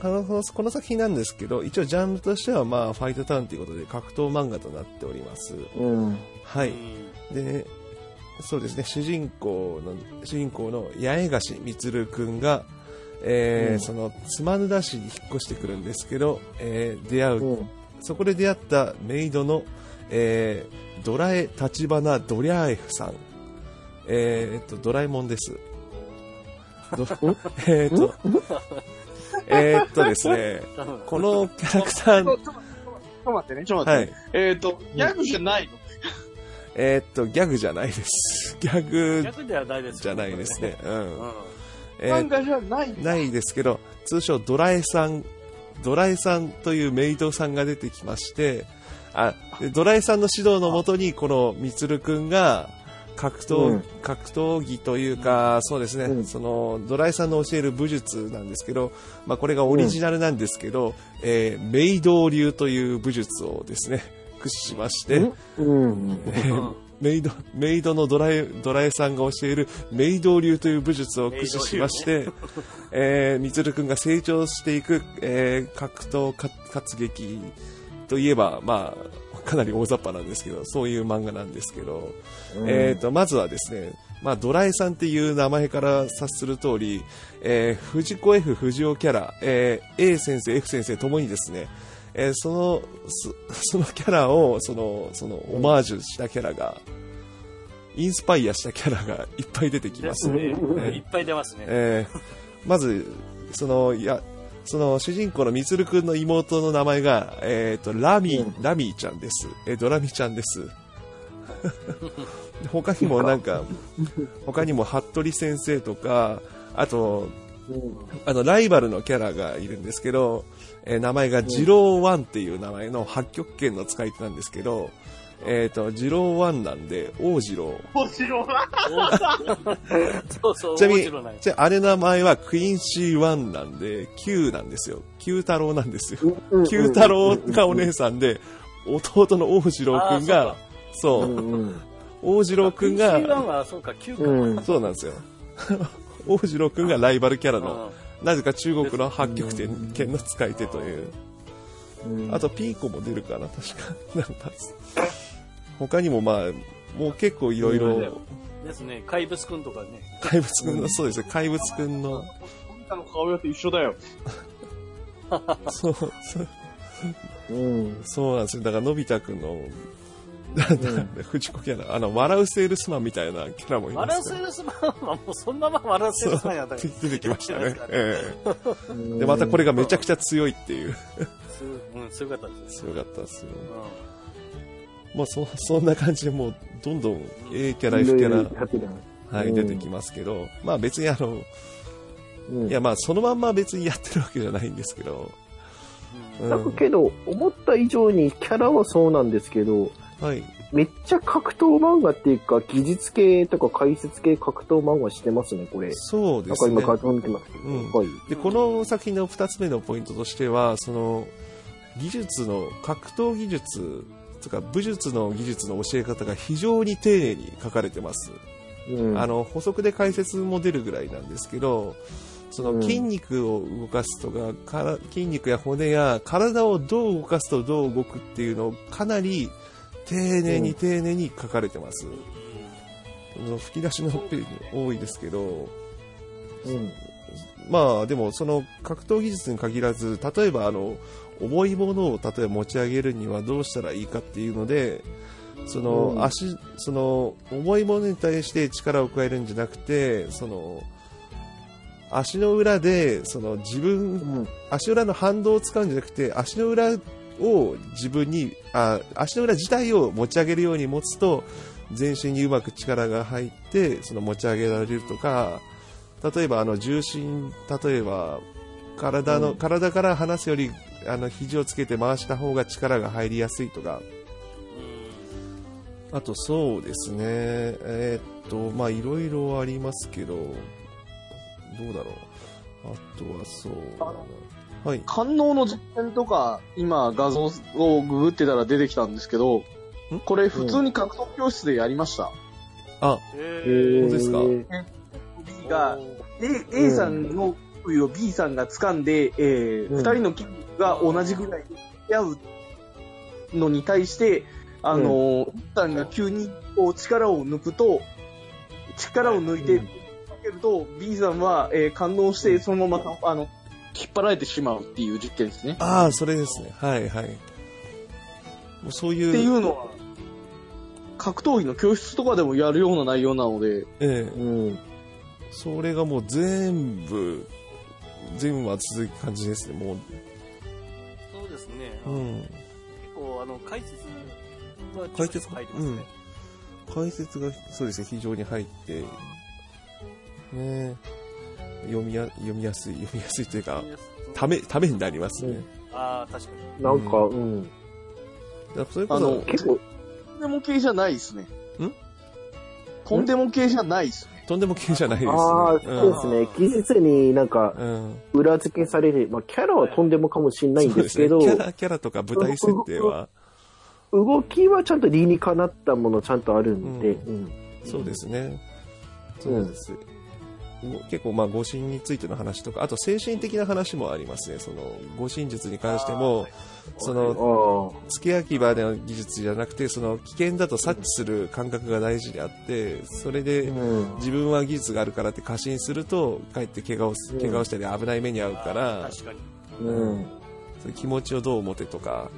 このこの作品なんですけど、一応ジャンルとしては、まあ、ファイトタウンということで格闘漫画となっております。うん。はい。うんで、そうですね、主人公の、主人公の八重樫充くんが、えーうんその、妻ぬ田市に引っ越してくるんですけど、えー出会う、うん。そこで出会ったメイドの、えードラえ立花ドリャエフさん。えーっと、ドラえもんです。ど えーっと、えーっとですね、このキャラクターちょ、っと待ってね、ちょっとは待って、い。えっ、と、ギャグじゃないの？えーっと、ギャグじゃないです。ギャグ逆ではないですじゃないですね。。うん。うん。えー漫画じゃないないですけど、通称ドラえさん、ドラえさんというメイドさんが出てきまして、あ、でドラえさんの指導のもとに、このみつるくんが、格闘、うん。格闘技というか、そうですね、うん。その、ドラえさんの教える武術なんですけど、まあこれがオリジナルなんですけど、えー、メイド流という武術をですね、駆使しまして、うん。えーメイド、メイドのドラえ、ドラえさんが教えるメイド流という武術を駆使しまして、えー、みつるくんが成長していく、えー、格闘か活劇といえば、まあ、かなり大雑把なんですけど、そういう漫画なんですけど、えーと、まずはですね、まあ、ドラえさんっていう名前から察する通り、えー、藤子 F 不二雄キャラ、えー A 先生、F 先生ともにですね、えーその、そ そのキャラを、その、その、オマージュしたキャラが、インスパイアしたキャラがいっぱい出てきます。ね。えいっぱい出ますね。えーまず、その、いや、その主人公のみつるくんの妹の名前が、えっ、と、ラミ、うんラミーちゃんです。えードラミちゃんです。で 他にもなんか、他にも服部先生とか、あと、あの、ライバルのキャラがいるんですけど、えー名前がジローワンっていう名前の八極拳の使い手なんですけど、えっ、と、ジローワンなんで、王次郎。面白い。そうそう、ちなみに。じゃあ、あれの名前はクイーンシーワンなんで、Q なんですよ。Q 太郎なんですよ。Q 太郎がお姉さんで、弟の王次郎くんが、そうう、ん。王次郎くんが、1は、そうか、9か。うん。そうなんですよ。王次郎くんがライバルキャラの、うなぜか中国の八極拳の使い手という。うんあと、ピーコも出るかな、確か。なんか、他にもまあ、もう結構いろいろ、んですね。怪物くんとかね。怪物くんの、そうですね、怪物くんの、富田の顔親と一緒だよ。そう、そううん。そうなんですよ。だから、のび太くんの、なんだ、藤子キャラ、あの、笑うセールスマンみたいなキャラもいま笑うすね。セールスマンはもうそんなまま笑うセールスマンやったから。出てきましたね。ええでで、またこれがめちゃくちゃ強いっていう。すうん、強かったですね。強かったですよ。うまあ、そ、そんな感じでもう、どんどん A キャラ、F キャラ、はい、うん出てきますけど、まあ別にあの、うんいやまあそのまんま別にやってるわけじゃないんですけど、うんだけど、思った以上にキャラはそうなんですけど、はい。めっちゃ格闘漫画っていうか、技術系とか解説系格闘漫画してますね、これ。そうですねなんか今。てますけど。うんはい。で、この作品の二つ目のポイントとしては、その、技術の、格闘技術、とか武術の技術の教え方が非常に丁寧に書かれてます。うんあの、補足で解説も出るぐらいなんですけど、そのうん筋肉を動かすとか、筋肉や骨や体をどう動かすとどう動くっていうのをかなり丁寧に丁寧に書かれてます。その吹き出しのページ多いですけど、うんまあでもその格闘技術に限らず、例えばあの、重いものを例えば持ち上げるにはどうしたらいいかっていうので、そのうん。足、その重いものに対して力を加えるんじゃなくて、その足の裏で、その自分、うん。足の裏の反動を使うんじゃなくて、足の裏を自分に、あ足の裏自体を持ち上げるように持つと、全身にうまく力が入って、その持ち上げられるとか、例えばあの重心、例えば体の、うん。体から離すより、あの肘をつけて回した方が力が入りやすいとか、あとそうですね、えーっと、まあいろいろありますけど、どうだろう。あとはそうだな。はい。官能の実験とか、今画像をググってたら出てきたんですけど、これ普通に格闘教室でやりました。あ、え本当ですか？B が、A, A さんの首を B さんが掴んで、えーうん。二人の筋肉が同じぐらいでやうのに対して、あの、B さんが急にこう力を抜くと、力を抜いて、うんかけると、B さんは、えー感動して、そのまま、あの、引っ張られてしまうっていう実験ですね。ああ、それですね。はいはい。もうそういう。っていうのは、格闘技の教室とかでもやるような内容なので、ええうん。それがもう全部、全部は続く感じですね、もう。そうですね。うん。結構、あの、解説は解説入りますね。解説が、そうですね、非常に入って、ね読みや、読みやすい、読みやすいというか、ため、ためになりますね。ああ、確かに。なんか、うん。だからそれこあのそ、結構、とんでも系じゃないですね。ん？とんでも系じゃないですね。とんでも系じゃないですね。ああ、そうですね。技術になんか、うん。裏付けされる。まあ、キャラはとんでもかもしれないんですけど、ねキャラ、キャラとか舞台設定は、動きはちゃんと理にかなったものちゃんとあるんで、ううん。そうですね。そうです。結構まあ護身についての話とか、あと精神的な話もありますね。その護身術に関しても、そのあ付け焼き場での技術じゃなくて、その危険だと察知する感覚が大事であって、それあ、でうん。自分は技術があるからって過信すると、かえって怪我を怪我をしたり危ない目に遭うから。うん。そういう気持ちをどう持てとか、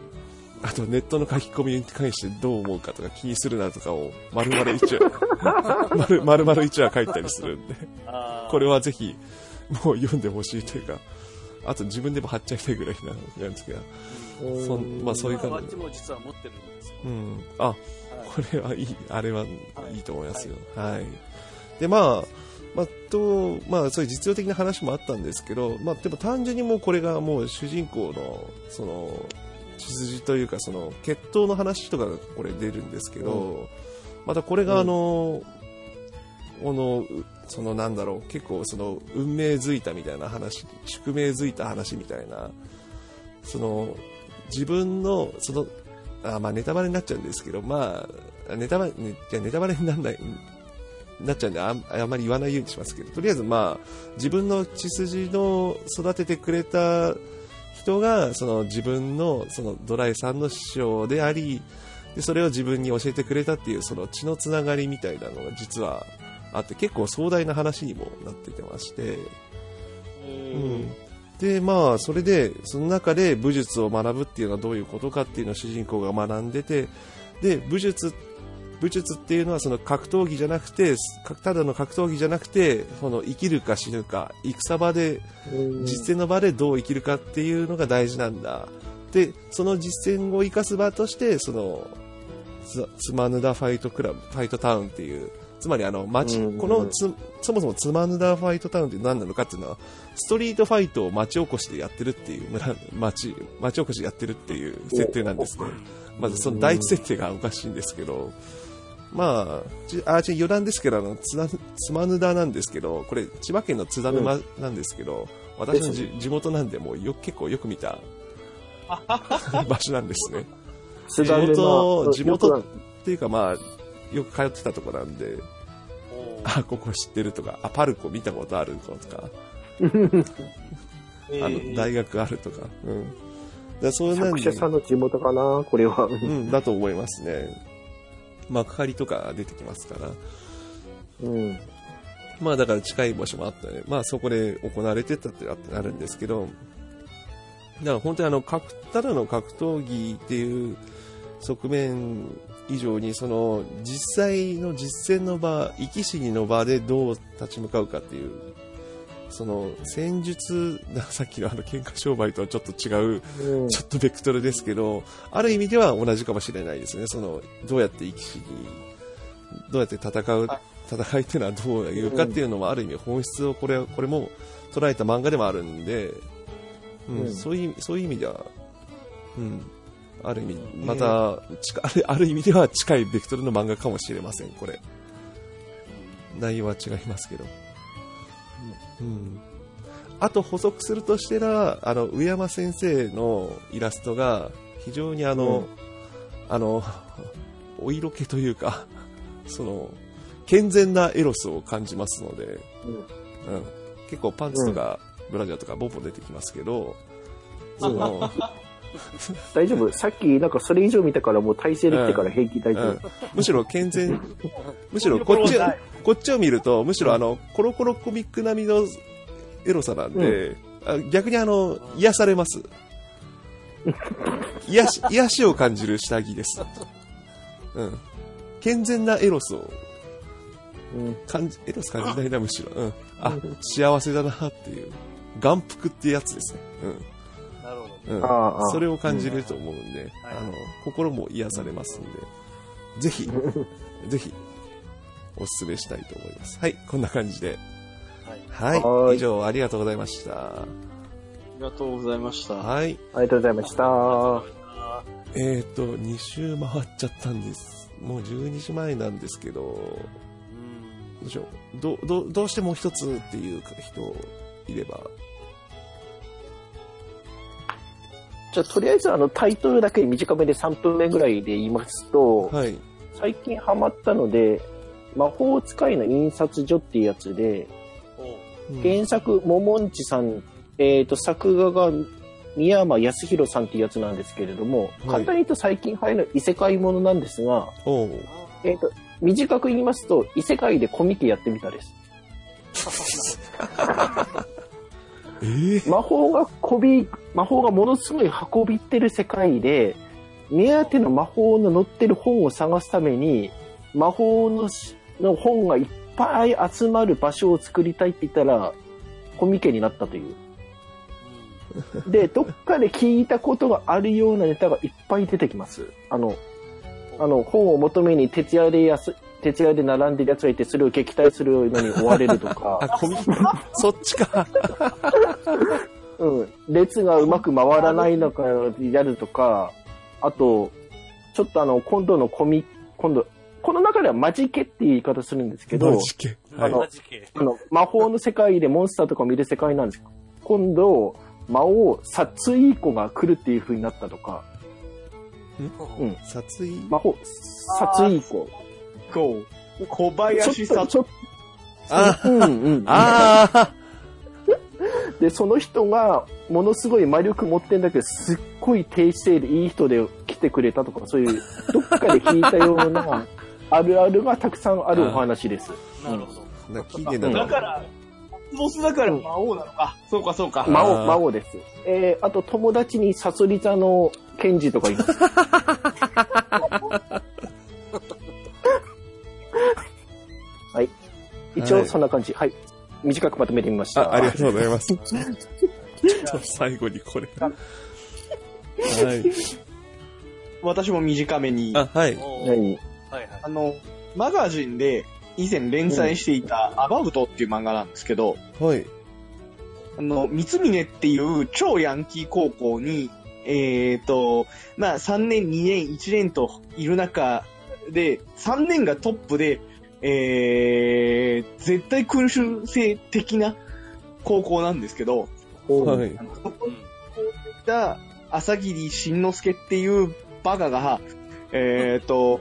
あとネットの書き込みに関してどう思うかとか気にするなとかを丸々一話、丸丸々一話書いたりするんで、これはぜひもう読んでほしいというか、あと自分でも貼っちゃいたいぐらいなんですけど、そんまあそういう感じバッジも実は持ってるんですよ。うん。あ、はいこれはいい、あれはいいと思いますよ。はい。で、まあ、まあ、と、まあ、そういう実用的な話もあったんですけど、まあ、でも単純にもうこれがもう主人公の、その、血筋というか、その、血統の話とかがこれ出るんですけど、またこれがあの、この、うそのなんだろう、結構その、運命づいたみたいな話、宿命づいた話みたいな、その、自分の、その、あまあネタバレになっちゃうんですけど、まあ、ネタバレ、ね、じゃあネタバレにならない、なっちゃうんであんまり言わないようにしますけど、とりあえずまあ、自分の血筋の育ててくれた人が、その自分の、そのドライさんの師匠であり、で、それを自分に教えてくれたっていう、その血のつながりみたいなのが実はあって、結構壮大な話にもなっててまして、うん。で、まあ、それで、その中で武術を学ぶっていうのはどういうことかっていうのを主人公が学んでて、で、武術、武術っていうのはその格闘技じゃなくて、かただの格闘技じゃなくて、その生きるか死ぬか、戦場で、実践の場でどう生きるかっていうのが大事なんだ。で、その実践を生かす場として、その、つつまぬだファイトクラブ、ファイトタウンっていう、つまりあの、街、うんこのつ、そもそもつまぬだファイトタウンって何なのかっていうのは、ストリートファイトを町おこしでやってるっていう村、町、町おこしでやってるっていう設定なんですね。まずその第一設定がおかしいんですけど、まあ、ちあ、ち余談ですけど、あの、つな、つまぬだなんですけど、これ、千葉県の津田沼なんですけど、私のじ地元なんで、もうよ、結構よく見た 場所なんですね。地地元、地元っていうかまあ、よく通ってたとこなんで、あ、ここ知ってるとか、あ、パルコ見たことあるとか、あの、大学あるとか、うん。だそうなんで作者さんの地元かな、これは。うん、だと思いますね。幕張とか出てきますから。うん。まあだから近い場所もあったね。まあそこで行われてたってあるんですけど、だから本当にあの、格ただの格闘技っていう側面以上に、その実際の実践の場、生き死にの場でどう立ち向かうかっていう、その戦術、さっきのあの喧嘩商売とはちょっと違ううんちょっとベクトルですけど、ある意味では同じかもしれないですね。その、どうやって生き死に、どうやって戦う、戦いっていうのはどういうかっていうのもある意味本質をこれ、これも捉えた漫画でもあるんで、うん、うんそういう、そういう意味では、うん、ある意味、また、ある意味では近いベクトルの漫画かもしれません、これ。内容は違いますけど。うん。あと補足するとしたら、あの、上山先生のイラストが、非常にあの、うんあの、お色気というか、その、健全なエロスを感じますので、うん。結構パンツとか、ブラジャーとかボンボン出てきますけど、その、大丈夫さっきなんかそれ以上見たからもう体勢できてから平気大丈うん夫。むしろ健全、むしろこっちを、こっちを見ると、むしろあの、コロコロコミック並みのエロさなんで、あ逆にあの、癒されます。癒し、癒しを感じる下着です。うん。健全なエロスをうん感じ、エロス感じないな、むしろ。うん。あ、幸せだなっていう。眼福ってやつですね。なるほど。うん。うん。ああああそれを感じると思うんで、はいあの、心も癒されますんで、ぜひ、ぜひ、おすすめしたいと思います。はい、こんな感じで。はい。はい、はい以上ありがとうございました。ありがとうございました。はい、ありがとうございました。えっ、ー、と、2周回っちゃったんです。もう12時前なんですけど、どうんうしよう。ど、ど、どうしてもう一つっていう人いれば。じゃあ、とりあえずあのタイトルだけ短めで3分目ぐらいで言いますと、はい。最近ハマったので、魔法使いの印刷所っていうやつで、原作、ももんちさん、えっ、と、作画が宮山康弘さんっていうやつなんですけれども、い簡単に言うと最近流行る異世界ものなんですが、えっ、と、短く言いますと、異世界でコミケやってみたです。えー、魔法がこび、魔法がものすごい運びってる世界で、目当ての魔法の載ってる本を探すために、魔法のしの本がいっぱい集まる場所を作りたいって言ったら、コミケになったという。で、どっかで聞いたことがあるようなネタがいっぱい出てきます。あの、あの、本を求めに徹夜でやす、徹夜で並んでる奴がいて、それを撃退するのに追われるとか。あ、コミそっちか。うん、列がうまく回らないのかやるとか、あと、ちょっとあの、今度のコミ、今度、この中ではマジケっていう言い方するんですけどマ、ジケ。はい。あの魔法の世界でモンスターとかを見る世界なんです今度、魔王、殺意子が来るっていう風になったとか、うん、殺意？魔法、殺意子。こう、小ち林さょっと、ちょっと、あうんうん。ああ で、その人が、ものすごい魔力持ってんだけど、すっごい低姿勢でいい人で来てくれたとか、そういう、どっかで聞いたような、あるあるがたくさんあるお話です。なるほど。なんか期限だな。だから、ボスだから魔王なのか。そうか、そうか。魔王、あー魔王です。えー、あと友達にサソリ座のケンジとかいます。はい。一応そんな感じ。はい。短くまとめてみました。あ、ありがとうございます。ちょっと最後にこれ。はい。私も短めに。あ、はい。おう何？はいはい。あの、マガジンで以前連載していたアバウトっていう漫画なんですけど、はい。あの、三峰っていう超ヤンキー高校に、えっ、と、まあ3年、2年、1年といる中で、3年がトップで、えー、絶対空襲性的な高校なんですけど、はい。あのそこにいた朝霧慎之介っていうバカが、えっ、と、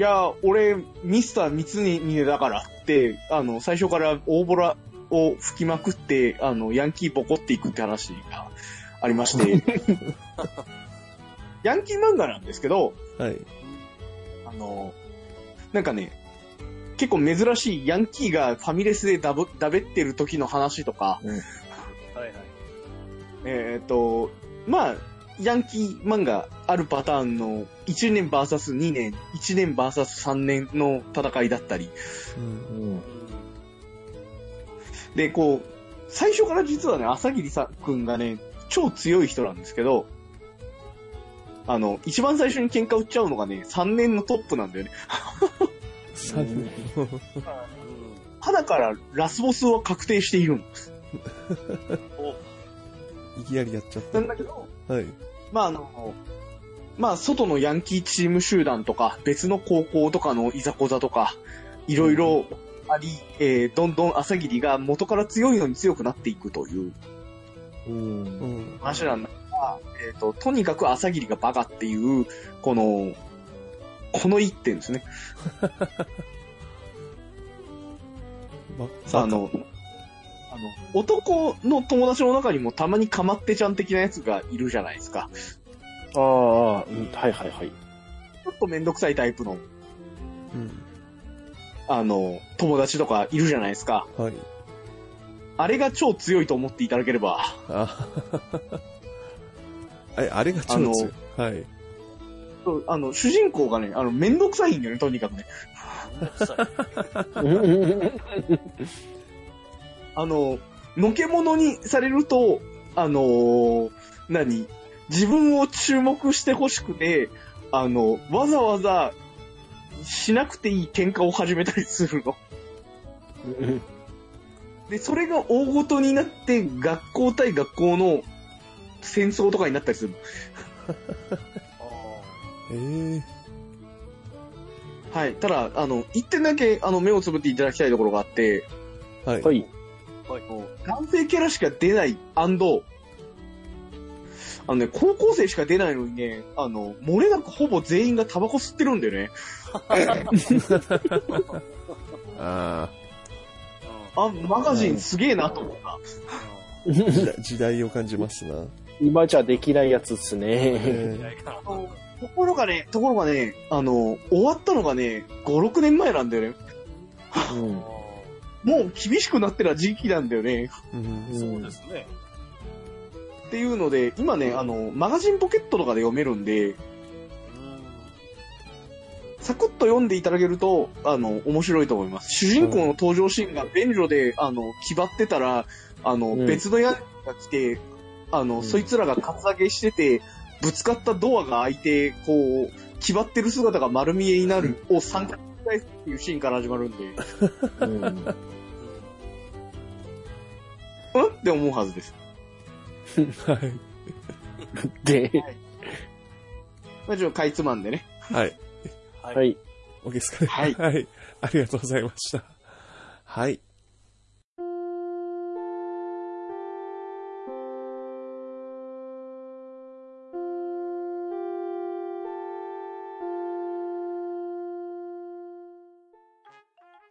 いや、俺、ミスター三峰だからって、あの、最初から大ボラを吹きまくって、あの、ヤンキーボコっていくって話がありまして、ヤンキー漫画なんですけど、はい。あの、なんかね、結構珍しいヤンキーがファミレスでダブダベってる時の話とか、はいはい。えっ、と、まあ、ヤンキー漫画あるパターンの1年 VS2 年、1年 VS3 年の戦いだったり。うんうんで、こう、最初から実はね、朝霧さんくんがね、超強い人なんですけど、あの、一番最初に喧嘩売っちゃうのがね、3年のトップなんだよね。三年肌からラスボスは確定しているんです。いきなりやっちゃっなんだけど、た。はい。まああの、まあ外のヤンキーチーム集団とか、別の高校とかのいざこざとか、いろいろあり、えーどんどん朝霧が元から強いのに強くなっていくといううんうん。話なんだが、えっ、と、とにかく朝霧がバカっていう、この、この一点ですね。まあの、あの、男の友達の中にもたまにかまってちゃん的なやつがいるじゃないですか。ああ、うんはいはいはい。ちょっとめんどくさいタイプの、うん。あの、友達とかいるじゃないですか。はい。あれが超強いと思っていただければ、あえ、あれが超強い？はい。そうあの、主人公がね、あの、めんどくさいんだよね、とにかくね。あの、のけ者にされると、あのー何自分を注目してほしくて、あの、わざわざしなくていい喧嘩を始めたりするの。で、それが大ごとになって、学校対学校の戦争とかになったりするの。えー、はい。ただ、あの、一点だけ、あの、目をつぶっていただきたいところがあって、はい。はい。男性キャラしか出ない、アンド、あのね、高校生しか出ないのにね、あの、漏れなくほぼ全員がタバコ吸ってるんだよね。ああ、マガジンすげえなと思った。あ、時代を感じますな。今じゃできないやつっすね。えところがね、ところがね、あの、終わったのがね、5、6年前なんだよね。うんもう厳しくなってる時期なんだよね。ーうん。そうですね。っていうので、今ね、あの、マガジンポケットとかで読めるんで、うん。サクッと読んでいただけると、あの、面白いと思います。主人公の登場シーンが便所で、あの、気張ってたら、あの、うん。別のやつが来て、あの、ん。そいつらがカツアゲしてて、ぶつかったドアが開いて、こう、気張ってる姿が丸見えになるを3回繰り返すっていうシーンから始まるんで、うんうん？って思うはずです。はい。で、まあ、ちょっとかいつまんでね。はい。ははい。OK ですかね。はいはい。ありがとうございました。はい。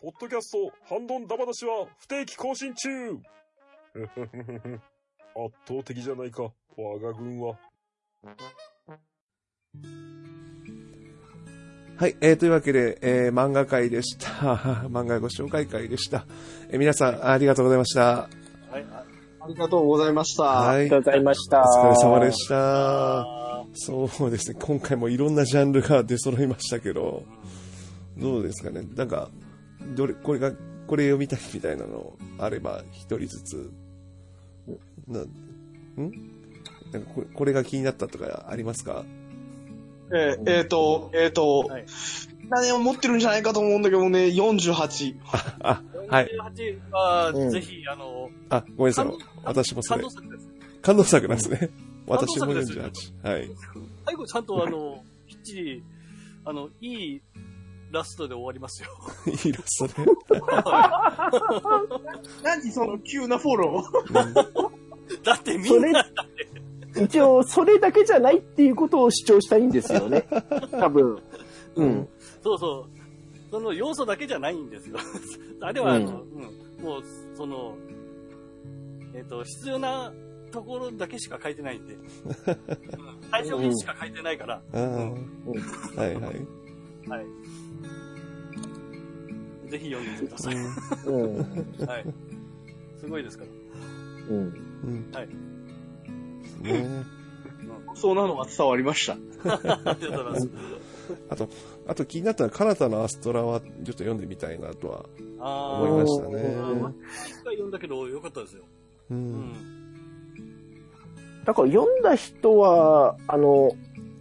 ポッドキャスト、ハンドンダバなしは不定期更新中 圧倒的じゃないか、我が軍は。はい。えー、というわけで、えー、漫画会でした。漫画ご紹介会でした。えー皆さん、ありがとうございました。はい。あありがとうございました。はい。ありがとうございました。お疲れ様でした。あそうですね。今回もいろんなジャンルが出揃いましたけど、どうですかね。なんか、どれ、これが、これ読みたいみたいなのあれば、一人ずつ。な、ん？なんかこれ、これが気になったとかありますか？えーえーと、えーと、はい何を持ってるんじゃないかと思うんだけどね、48。あ、ーはい。48は、うんぜひ、あの、あ、ごめんなさい。私もそれ感動。作です。感動作なんですね。感私も動作です48。はい。最後ちゃんと、あの、きっちり、あの、いいラストで終わりますよ。イラストね。何その急なフォロー？だってみそれんな、、一応、それだけじゃないっていうことを主張したいんですよね。多分。うん。そうそう。その要素だけじゃないんですよ。あれは、あの、うん、もう、その、えっ、と、必要なところだけしか書いてないんで。うん最初にしか書いてないから。あーはいはい。はい。ぜひ読んでください。うん。はい。すごいですから。うん。うん。はい。ね そうなのが伝わりました。ありがとうございます。あと、あと気になったのは、カナタのアストラはちょっと読んでみたいなとはあ思いましたあ、ね。一回読んだけどよかったですよ。う。うんん。だから読んだ人は、あの、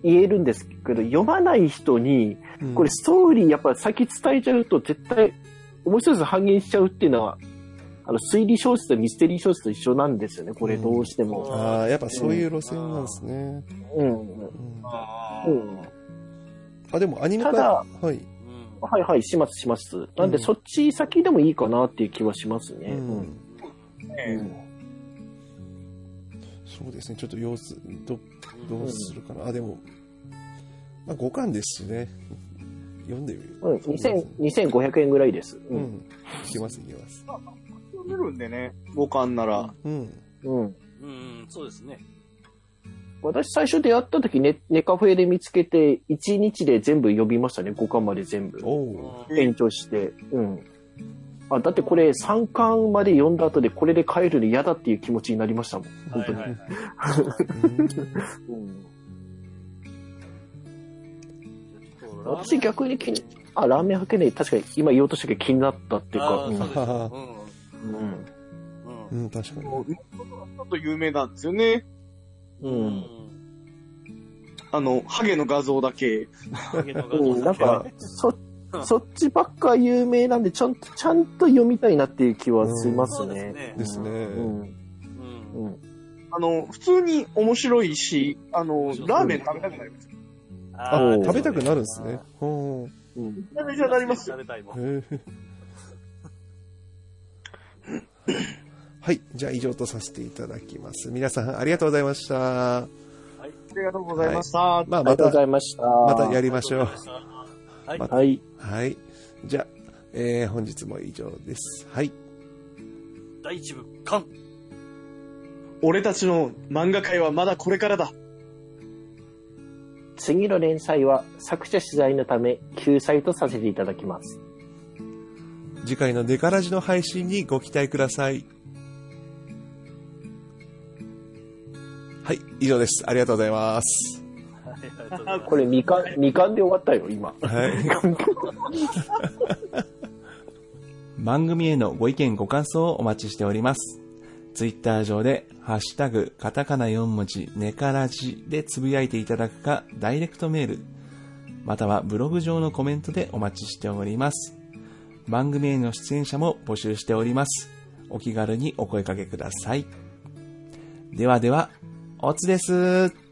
言えるんですけど、読まない人に、うんこれストーリーやっぱ先伝えちゃうと絶対面白さ半減しちゃうっていうのは、あの、推理小説とミステリー小説と一緒なんですよね、これどうしても。ああ、やっぱそういう路線なんですね。うん。うんあうん。あ、でもアニメ化、ただはい。うん。はいはい、しますします。なんで、うんそっち先でもいいかなっていう気はしますね。ううんん。そうですね、ちょっと様子、ど、どうするかな。あ、でも、まあ、5巻ですしね。読んでみる。うん、2000 2500円ぐらいです。う。うんん。いけます、いけます。読めるんでね、5巻なら。うん。うん。うん、そうですね。私最初出会った時ネ、ネカフェで見つけて、1日で全部呼びましたね、5巻まで全部。延長して。うん。あ、だってこれ3巻まで読んだ後でこれで帰るの嫌だっていう気持ちになりましたもん。本当に。私逆に気に、あ、ラーメンはけね確かに今言おうとしたけど気になったっていうか。うそうですようん。うんうんうん、確かに。もう、ちょっと有名なんですよね。う。うんんあの、ハゲの画像だけ。うん、なんか、そ、そっちばっか有名なんで、ちゃんと、ちゃんと読みたいなっていう気はしますそうですね。ね。ですね。うん。あの、普通に面白いし、あの、ラーメン食べたくなります。食べたくなるんですね。ほう。うん。めちゃめちゃなりますよ。食べたいもん。はい。じゃあ以上とさせていただきます。皆さんありがとうございました。ありがとうございました。まあありがまたとうござ、いました。またやりましょう。はい。またはい。はい。じゃあ、えー、本日も以上です。はい。第一部、完。俺たちの漫画界はまだこれからだ。次の連載は作者取材のため救済とさせていただきます。次回のデカラジの配信にご期待ください。はい。以上です。ありがとうございます。これ2巻、二巻で終わったよ、今。はい。番組へのご意見ご感想をお待ちしております。ツイッター上で、ハッシュタグ、カタカナ4文字、ネカラジでつぶやいていただくか、ダイレクトメール、またはブログ上のコメントでお待ちしております。番組への出演者も募集しております。お気軽にお声掛けください。ではでは、おつです。